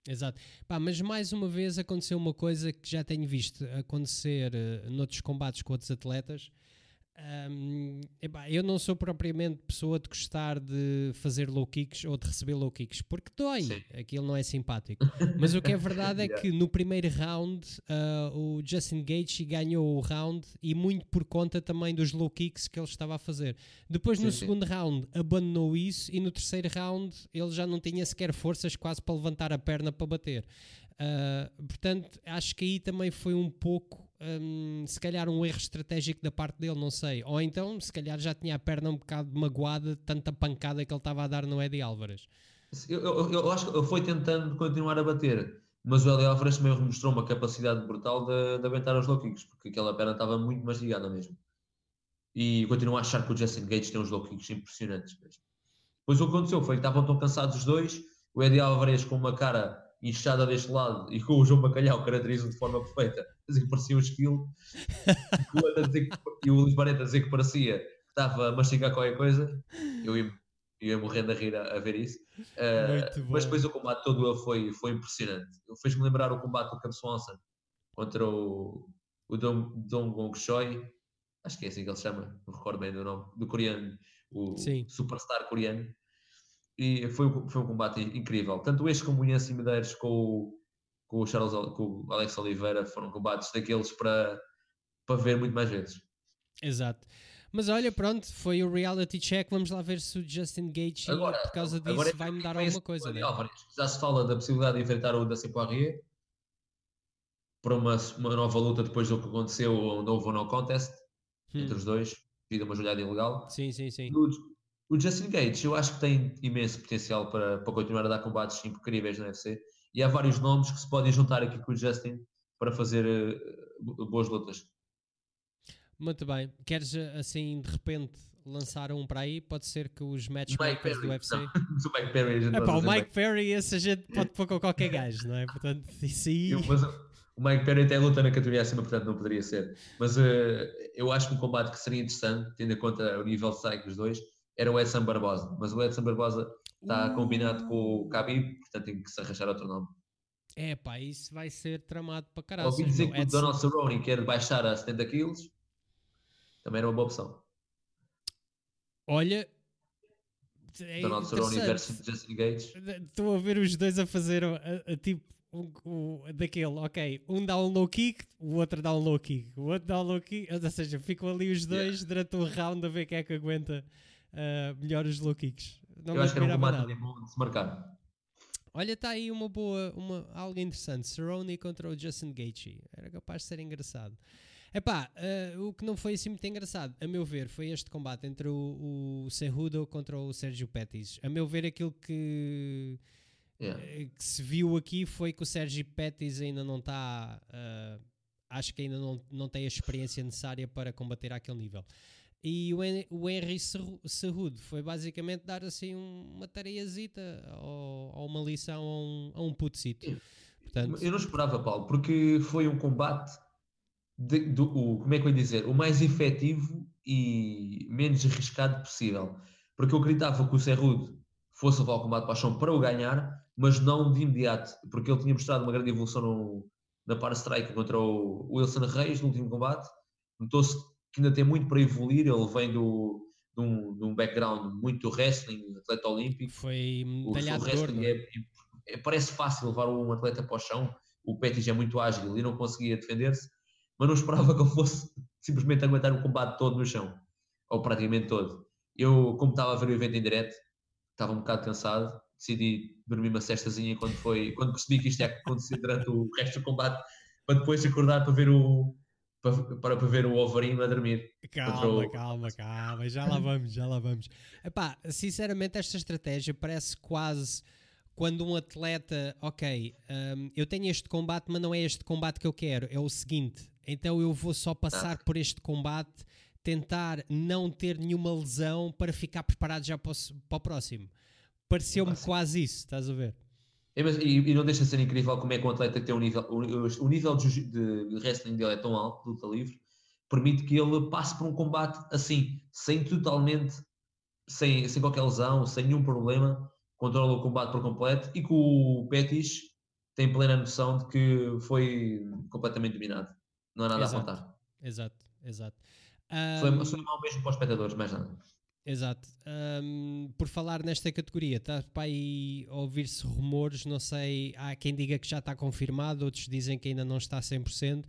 Exato. Pá, mas mais uma vez aconteceu uma coisa que já tenho visto acontecer uh, noutros combates com outros atletas, um, epá, eu não sou propriamente pessoa de gostar de fazer low kicks ou de receber low kicks, porque dói, Sim. aquilo não é simpático. [LAUGHS] Mas o que é verdade é que no primeiro round uh, o Justin Gaethje ganhou o round e muito por conta também dos low kicks que ele estava a fazer. Depois sim, no sim. segundo round abandonou isso e no terceiro round ele já não tinha sequer forças quase para levantar a perna para bater. Uh, portanto, acho que aí também foi um pouco um, se calhar um erro estratégico da parte dele, não sei. Ou então, se calhar já tinha a perna um bocado magoada, tanta pancada que ele estava a dar no Eddie Álvares.
Eu, eu, eu, acho que ele foi tentando continuar a bater, mas o Eli Alvarez também mostrou uma capacidade brutal de, de aguentar os low kicks, porque aquela perna estava muito mastigada mesmo. E continuo a achar que o Justin Gates tem uns low kicks impressionantes mesmo. Depois o que aconteceu foi que estavam tão cansados os dois, o Eddie Alvarez com uma cara inchada deste lado e com o João Bacalhau caracteriza de forma perfeita, a dizer que parecia um esquilo, e o Luís Barreto a dizer que parecia que estava a mastigar qualquer coisa, eu ia, ia morrendo a rir a, a ver isso. Uh, mas depois o combate todo foi, foi impressionante. Fez-me lembrar o combate do Cam Swanson contra o, o Dong, Dong Gong Choi, acho que é assim que ele se chama, não recordo bem do nome, do coreano, o Sim. superstar coreano. E foi, foi um combate incrível. Tanto este como o Ian Medeiros com o, com o, Charles, com o Alex Oliveira foram combates daqueles para, para ver muito mais vezes.
Exato. Mas olha, pronto, foi o reality check. Vamos lá ver se o Justin Gage, agora, por causa disso, agora, vai mudar alguma coisa. Né?
Já se fala da possibilidade de enfrentar o Dustin Poirier para uma, uma nova luta depois do que aconteceu, o novo no contest hum. entre os dois, devido a uma joelhada ilegal.
Sim, sim, sim.
No, o Justin Gates, eu acho que tem imenso potencial para, para continuar a dar combates incríveis no UFC. E há vários nomes que se podem juntar aqui com o Justin para fazer uh, boas lutas.
Muito bem. Queres, assim, de repente, lançar um para aí? Pode ser que os matchmakers do UFC. [LAUGHS]
O Mike Perry, gente
Epá, o Mike Perry, esse a gente pode pôr com qualquer gajo, não é? Portanto, isso aí. Eu,
mas, o Mike Perry até luta na categoria acima, portanto não poderia ser. Mas uh, eu acho que um combate que seria interessante, tendo em conta o nível de dos dois, era o Edson Barbosa, mas o Edson Barbosa está uh. combinado com o Khabib, portanto tem que se arranjar outro nome.
É pá, isso vai ser tramado para caralho.
Ouvi dizer que Edson... o Donald Cerrone quer baixar a 70 quilos, também era uma boa opção.
Olha,
é Donald Cerrone versus Justin Gates.
Estou a ver os dois a fazer a, a, a tipo um, um, daquele, ok, um dá um low kick, o outro dá um low kick, o outro dá um low kick, ou seja, ficam ali os dois yeah. durante um round a ver quem é que aguenta uh, melhor os low kicks.
Não Eu acho que era um combate bom de se marcar.
Olha, está aí uma boa, uma, algo interessante. Cerrone contra o Justin Gaethje. Era capaz de ser engraçado. Epá, uh, o que não foi assim muito engraçado, a meu ver, foi este combate entre o, o Cerrudo contra o Sérgio Pettis. A meu ver, aquilo que, yeah. uh, que se viu aqui foi que o Sérgio Pettis ainda não está. Uh, acho que ainda não, não tem a experiência necessária para combater àquele nível. E o, o Henry Cerrudo foi basicamente dar assim uma tareazita ou, ou uma lição a um, a um.
Portanto, eu não esperava, Paulo, porque foi um combate de, do, o, como é que eu ia dizer, o mais efetivo e menos arriscado possível. Porque eu acreditava que o Cerrudo fosse levar o combate para o chão para o ganhar, mas não de imediato, porque ele tinha mostrado uma grande evolução no, na para strike contra o Wilson Reis no último combate. Notou-se que ainda tem muito para evoluir. Ele vem do, de, um, de um background muito wrestling, atleta olímpico.
Foi medalhado o, wrestling é?
é, parece fácil levar um atleta para o chão. O Pettis é muito ágil e não conseguia defender-se, mas não esperava [LAUGHS] que ele fosse simplesmente aguentar o combate todo no chão, ou praticamente todo. Eu, como estava a ver o evento em direto, estava um bocado cansado, decidi dormir uma cestazinha quando, foi, quando percebi que isto ia acontecer durante o resto do combate, para depois acordar para ver o, para, para, ver o Wolverine a dormir.
Calma, o... calma, calma, já lá vamos, já lá vamos. Epá, sinceramente, esta estratégia parece quase quando um atleta, ok, um, eu tenho este combate, mas não é este combate que eu quero, é o seguinte, então eu vou só passar ah. por este combate, tentar não ter nenhuma lesão para ficar preparado já para o, para o próximo. Pareceu-me quase isso, estás a ver?
É, e, e, não deixa de ser incrível como é que um atleta tem um nível, o, o nível de, de wrestling dele é tão alto, luta livre, permite que ele passe por um combate assim, sem totalmente, sem, sem qualquer lesão, sem nenhum problema, controla o combate por completo e que o Pettis tem plena noção de que foi completamente dominado. Não há nada
exato,
a apontar.
Exato, exato.
Um, foi, foi mal mesmo para os espectadores, mais nada.
Exato. Um, por falar nesta categoria, está para aí ouvir-se rumores, não sei, há quem diga que já está confirmado, outros dizem que ainda não está 100%,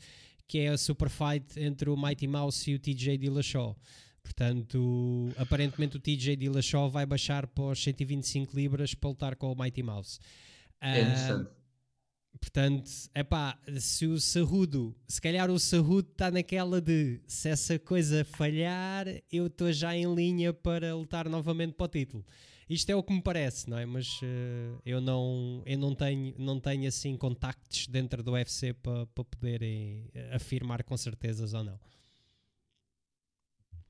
que é a super fight entre o Mighty Mouse e o TJ Dillashaw. Portanto, aparentemente o TJ Dillashaw vai baixar para os 125 libras para lutar com o Mighty Mouse.
É interessante.
Portanto, é pá, se o Sarrudo, se calhar o Sarrudo está naquela de se essa coisa falhar, eu estou já em linha para lutar novamente para o título. Isto é o que me parece, não é? Mas uh, eu, não, eu não, tenho, não tenho assim contactos dentro do UFC para pa poderem afirmar com certezas ou não.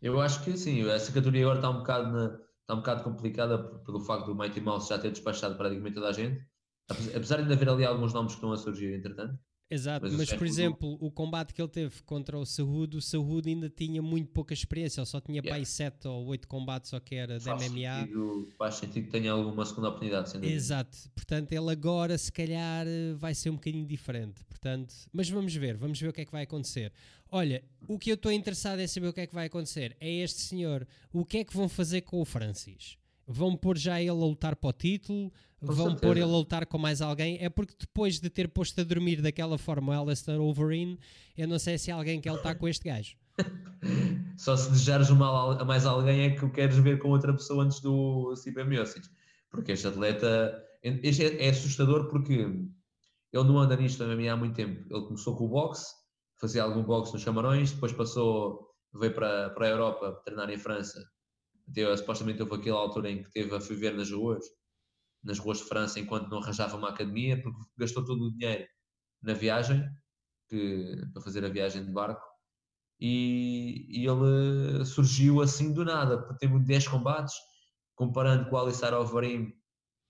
Eu acho que sim, essa categoria agora está um bocado, na, está um bocado complicada pelo facto do Mighty Mouse já ter despachado praticamente toda a gente Apesar de ainda haver ali alguns nomes que estão a surgir, entretanto.
Exato, mas, mas por exemplo, o combate que ele teve contra o Saúde, o Saúde ainda tinha muito pouca experiência, ele só tinha yeah. pai 7 ou 8 combates, ou que era
faz
da MMA.
Sentido, faz sentido que tenha alguma segunda oportunidade, sem
Exato, portanto, ele agora se calhar vai ser um bocadinho diferente. Portanto, mas vamos ver, vamos ver o que é que vai acontecer. Olha, o que eu estou interessado em saber o que é que vai acontecer é este senhor, o que é que vão fazer com o Francis? Vão pôr já ele a lutar para o título? Com vão certeza. pôr ele a lutar com mais alguém? É porque depois de ter posto a dormir daquela forma o Alistair Overeem, eu não sei se há alguém quer lutar com este gajo. [LAUGHS]
Só se desejares mal a mais alguém é que o queres ver com outra pessoa antes do Stipe Miocic. Porque este atleta este é, é, assustador porque ele não anda nisto também há muito tempo. Ele começou com o boxe, fazia algum boxe nos Camarões, depois passou, veio para, para a Europa treinar em França Teve, supostamente houve aquela altura em que teve a viver nas ruas, nas ruas de França, enquanto não arranjava uma academia, porque gastou todo o dinheiro na viagem, que, para fazer a viagem de barco, e, e ele surgiu assim do nada, teve 10 combates, comparando com o Alistar Overeem,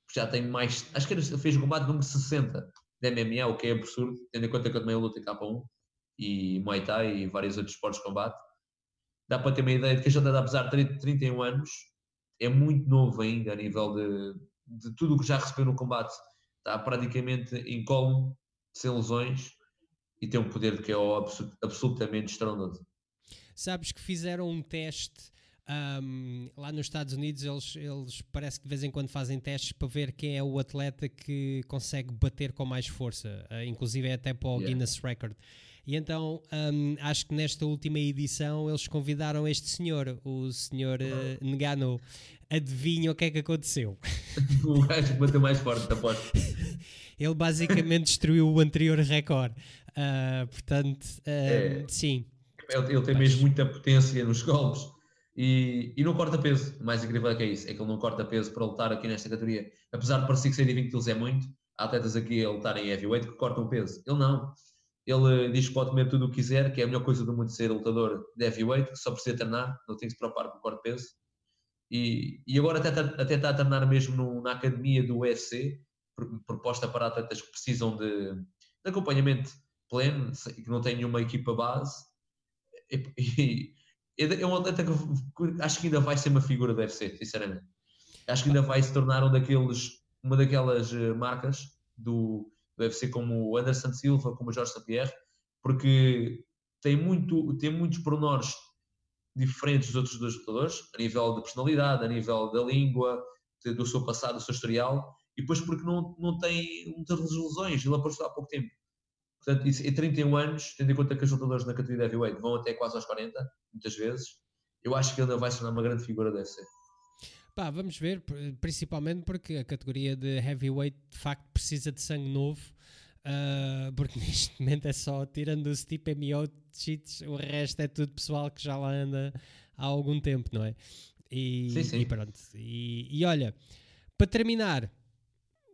que já tem mais, acho que ele fez o combate número 60 de MMA, o que é absurdo, tendo em conta que eu também luto em K1 e Muay Thai e vários outros esportes de combate, dá para ter uma ideia de que a JW, apesar de 31 anos, é muito novo ainda a nível de, de tudo o que já recebeu no combate. Está praticamente incólume, sem lesões e tem um poder de que é absolutamente estrondoso.
Sabes que fizeram um teste um, lá nos Estados Unidos, eles, eles parece que de vez em quando fazem testes para ver quem é o atleta que consegue bater com mais força, uh, inclusive é até para o yeah. Guinness Record. E então um, acho que nesta última edição eles convidaram este senhor, o senhor uh, Negano. Adivinha o que é que aconteceu? [LAUGHS]
o gajo que bateu mais forte, aposto. [LAUGHS]
Ele basicamente destruiu o anterior recorde. Uh, portanto, uh, é, sim.
Ele, ele tem mesmo muita potência nos golpes e, e não corta peso. O mais incrível é que é isso: é que ele não corta peso para lutar aqui nesta categoria. Apesar de parecer que 120 kg é muito, há atletas aqui a lutar em heavyweight que cortam peso. Ele não. Ele diz que pode comer tudo o que quiser, que é a melhor coisa do mundo ser lutador de heavyweight, que só precisa treinar, não tem que se preocupar com o corte de peso. E, e agora até, está, até está a treinar mesmo no, na academia do UFC, proposta para atletas que precisam de, de acompanhamento pleno, que não têm nenhuma equipa base. E, e, é um atleta que acho que ainda vai ser uma figura do UFC, sinceramente. Acho que ainda vai se tornar um daqueles, uma daquelas eh, marcas do, deve ser como o Anderson Silva, como o Jorge Sapierre, porque tem, muito, tem muitos pormenores diferentes dos outros dois lutadores, a nível de personalidade, a nível da língua, do seu passado, do seu historial, e depois porque não, não tem muitas lesões, ele apareceu há pouco tempo. Portanto, em 31 anos, tendo em conta que os lutadores na categoria de heavyweight vão até quase aos 40, muitas vezes, eu acho que ele vai se tornar uma grande figura deve ser.
Pá, vamos ver, principalmente porque a categoria de heavyweight de facto precisa de sangue novo. Uh, porque [LAUGHS] neste momento é só tirando o Stipe Miocic, o resto é tudo pessoal que já lá anda há algum tempo, não é? E, sim, sim. e pronto. E, e, olha, para terminar,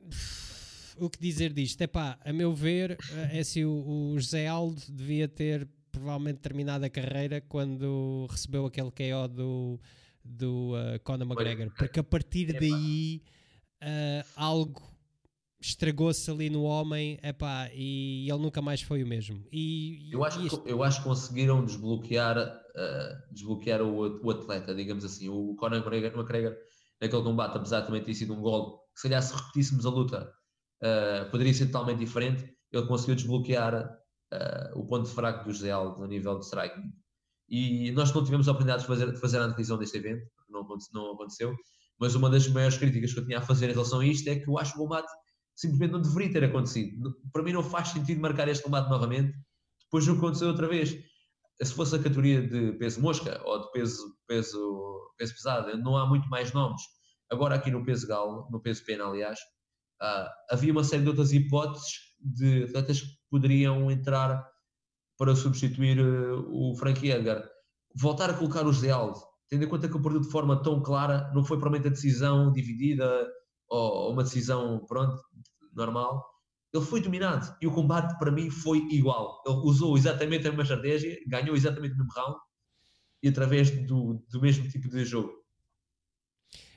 [SIGHS] o que dizer disto? É pá, a meu ver, é se assim, o, o José Aldo devia ter provavelmente terminado a carreira quando recebeu aquele KO do do uh, Conor McGregor, porque a partir daí uh, algo estragou-se ali no homem epá, e ele nunca mais foi o mesmo. E,
eu, acho este... que, eu acho que conseguiram desbloquear, uh, desbloquear o, o, atleta, digamos assim. O Conor McGregor, McGregor naquele combate, apesar de também ter sido um gol, que se calhar se repetíssemos a luta uh, poderia ser totalmente diferente, ele conseguiu desbloquear uh, o ponto fraco do José Aldo a nível de striking. E nós não tivemos a oportunidade de fazer, de fazer a antevisão deste evento, porque não, não aconteceu, mas uma das maiores críticas que eu tinha a fazer em relação a isto é que eu acho que o combate simplesmente não deveria ter acontecido. Para mim não faz sentido marcar este combate novamente, depois não aconteceu outra vez. Se fosse a categoria de peso mosca ou de peso, peso, peso pesado, não há muito mais nomes. Agora aqui no peso galo, no peso pena aliás, uh, havia uma série de outras hipóteses de atletas que poderiam entrar para substituir uh, o Frankie Edgar. Voltar a colocar o José Aldo, tendo em conta que ele perdeu de forma tão clara, não foi provavelmente a decisão dividida ou uma decisão, pronto, normal. Ele foi dominado e o combate para mim foi igual. Ele usou exatamente a mesma estratégia, ganhou exatamente o mesmo round e através do, do mesmo tipo de jogo.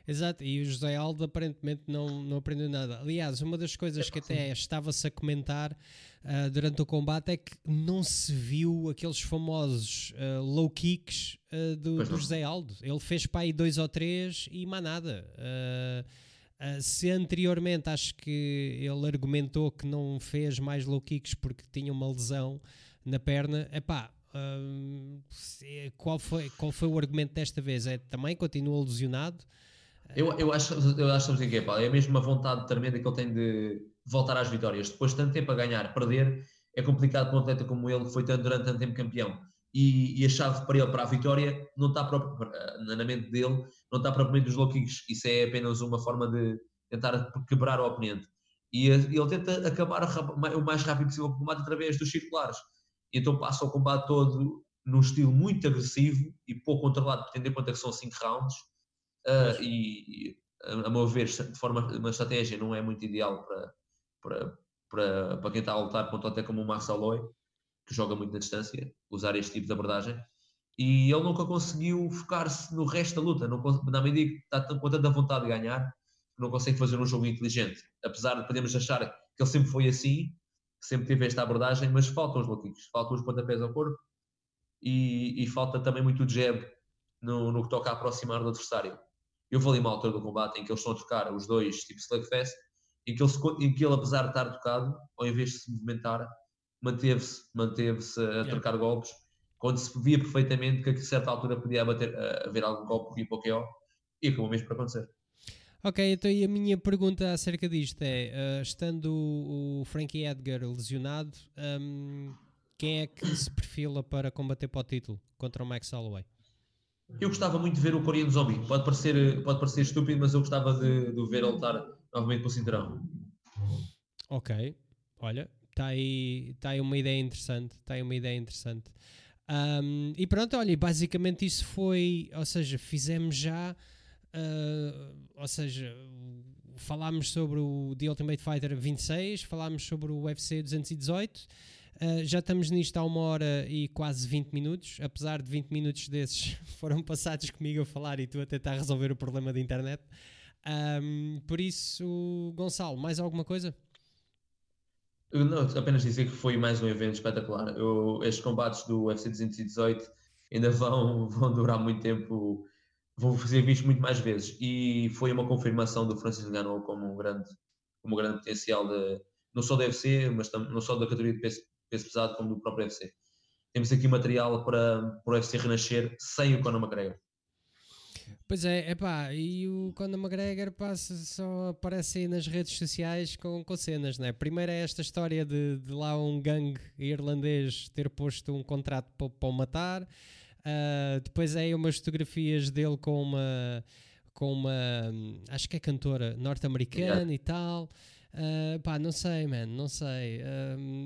Exato, e o José Aldo aparentemente não, não aprendeu nada. Aliás, uma das coisas que até estava-se a comentar uh, durante o combate é que não se viu aqueles famosos uh, low kicks uh, do, do José Aldo. Ele fez para aí dois ou três e mais nada. se anteriormente acho que ele argumentou que não fez mais low kicks porque tinha uma lesão na perna, epá, uh, qual, foi, qual foi o argumento desta vez? É também continua lesionado?
Eu, eu acho, eu acho que é, pá, é mesmo uma vontade tremenda que ele tem de voltar às vitórias. Depois de tanto tempo a ganhar, perder, é complicado para um atleta como ele, que foi tanto, durante tanto tempo campeão. E, e, a chave para ele, para a vitória, não está na mente dele, não está propriamente nos low kicks. Isso é apenas uma forma de tentar quebrar o oponente. E ele tenta acabar o mais rápido possível o combate através dos circulares. Então passa o combate todo num estilo muito agressivo e pouco controlado, em conta que são 5 rounds Uh, e, a meu ver, de forma uma estratégia não é muito ideal para, para, para, para quem está a lutar contra até como o Max Aloy, que joga muito na distância, usar este tipo de abordagem. E ele nunca conseguiu focar-se no resto da luta, não, na medida que está com tanta vontade de ganhar, não consegue fazer um jogo inteligente. Apesar de podemos achar que ele sempre foi assim, sempre teve esta abordagem, mas faltam os low faltam os pontapés ao corpo e, e falta também muito o jab no, no que toca a aproximar do adversário. Eu ali uma altura do combate em que eles estão a tocar os dois, tipo slugfest, em que ele, em que ele apesar de estar tocado, ao invés de se movimentar, manteve-se manteve a yeah. trocar golpes, quando se via perfeitamente que a certa altura podia uh, haver algum golpe que para o KO, e acabou mesmo por acontecer.
Ok, então e a minha pergunta acerca disto é, uh, estando o, o, Frankie Edgar lesionado, um, quem é que se perfila para combater para o título contra o Max Holloway?
Eu gostava muito de ver o Coreano Zombie. Pode parecer, pode parecer estúpido, mas eu gostava de, de o ver lutar novamente para o cinturão.
Ok, olha, está aí, tá aí uma ideia interessante. Está aí uma ideia interessante. Um, e pronto, olha, basicamente isso foi, ou seja, fizemos já, uh, ou seja, falámos sobre o The Ultimate Fighter 26, falámos sobre o UFC 218 Uh, já estamos nisto há uma hora e quase 20 minutos, apesar de 20 minutos desses [LAUGHS] foram passados comigo a falar e tu a tentar resolver o problema da internet. Um, por isso, Gonçalo, mais alguma coisa?
Não, apenas dizer que foi mais um evento espetacular. Eu, estes combates do UFC 218 ainda vão, [LAUGHS] vão durar muito tempo, vão ser vistos muito mais vezes. E foi uma confirmação do Francis Ngannou como um grande, como um grande potencial de, não só do UFC, mas não só da categoria de peso peso pesado como do próprio UFC. Temos aqui material para, para o UFC renascer sem o Conor McGregor.
Pois é, epá, e o Conor McGregor passa, só aparece aí nas redes sociais com, com cenas, né? Primeiro é esta história de, de lá um gangue irlandês ter posto um contrato para, para o matar, uh, depois é aí umas fotografias dele com uma, com uma, acho que é cantora norte-americana e tal. Uh, pá, não sei, mano, não sei.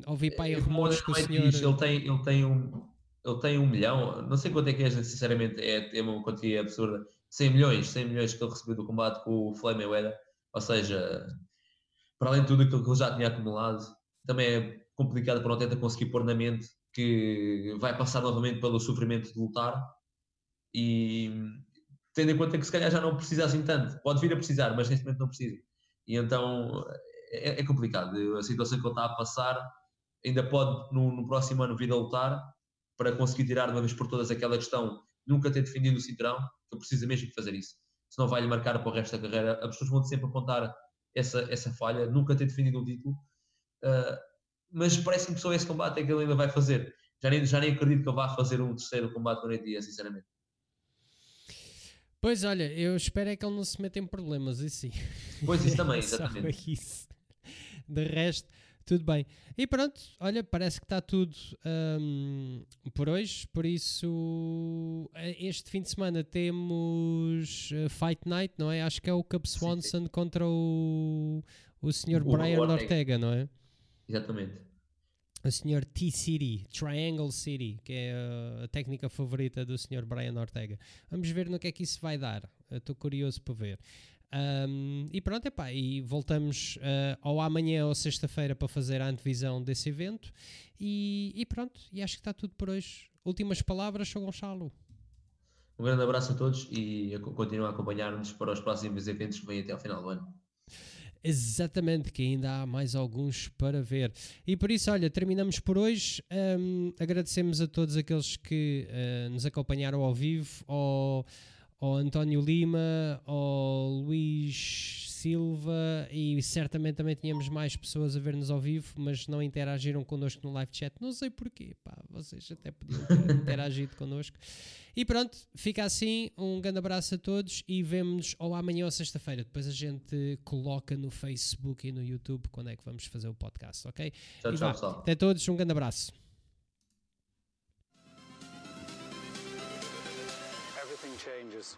Ouvi pá, aí rumores que o senhor.
ele, tem, ele, tem um, ele tem um milhão, não sei quanto é que é, sinceramente, é, é uma quantia absurda. 100 milhões, 100 milhões que ele recebeu do combate com o Floyd Mayweather. Ou seja, para além de tudo aquilo que ele já tinha acumulado, também é complicado para o atleta conseguir pôr na mente que vai passar novamente pelo sofrimento de lutar e tendo em conta que se calhar já não precisa assim tanto. Pode vir a precisar, mas neste momento não precisa. E então é, é, complicado. A situação que ele está a passar ainda pode no, no, próximo ano vir a lutar para conseguir tirar de uma vez por todas aquela questão nunca ter defendido o cinturão, que precisa mesmo de fazer isso. Senão vai-lhe marcar para o resto da carreira. As pessoas vão sempre apontar essa, essa falha, nunca ter defendido um título. Uh, mas parece-me que só esse combate é que ele ainda vai fazer. Já nem, já nem acredito que ele vá fazer um terceiro combate no dia, sinceramente.
Pois olha, eu espero é que ele não se meta em problemas, e sim.
Pois isso também, [LAUGHS] exatamente.
isso. De resto, tudo bem. E pronto, olha, parece que está tudo um, por hoje. Por isso, eh, este fim de semana temos uh, Fight Night, não é? Acho que é o Cub Swanson sim, sim. contra o, o Sr. Brian Ortega. Ortega, não é?
Exatamente.
O Sr. T-City, Triangle City, que é a técnica favorita do Sr. Brian Ortega. Vamos ver no que é que isso vai dar. Estou curioso para ver. Um, e pronto, epá, e voltamos uh, ao amanhã ou sexta-feira para fazer a antevisão desse evento. E, e, pronto, e acho que está tudo por hoje. Últimas palavras, Sr. Gonçalo.
Um grande abraço a todos e a continuar a acompanhar-nos para os próximos eventos que vêm até ao final do ano.
Exatamente, que ainda há mais alguns para ver. E por isso, olha, terminamos por hoje. Um, agradecemos a todos aqueles que uh, nos acompanharam ao vivo, ao, ao António Lima, ao Luís Silva e certamente também tínhamos mais pessoas a ver-nos ao vivo, mas não interagiram connosco no live chat. Não sei porquê, pá, vocês até podiam ter [LAUGHS] interagido connosco. E pronto, fica assim. Um grande abraço a todos e vemos ou amanhã ou sexta-feira. Depois a gente coloca no Facebook e no YouTube quando é que vamos fazer o podcast, ok?
Tchau, tchau, pessoal.
Até todos, um grande abraço. Changes.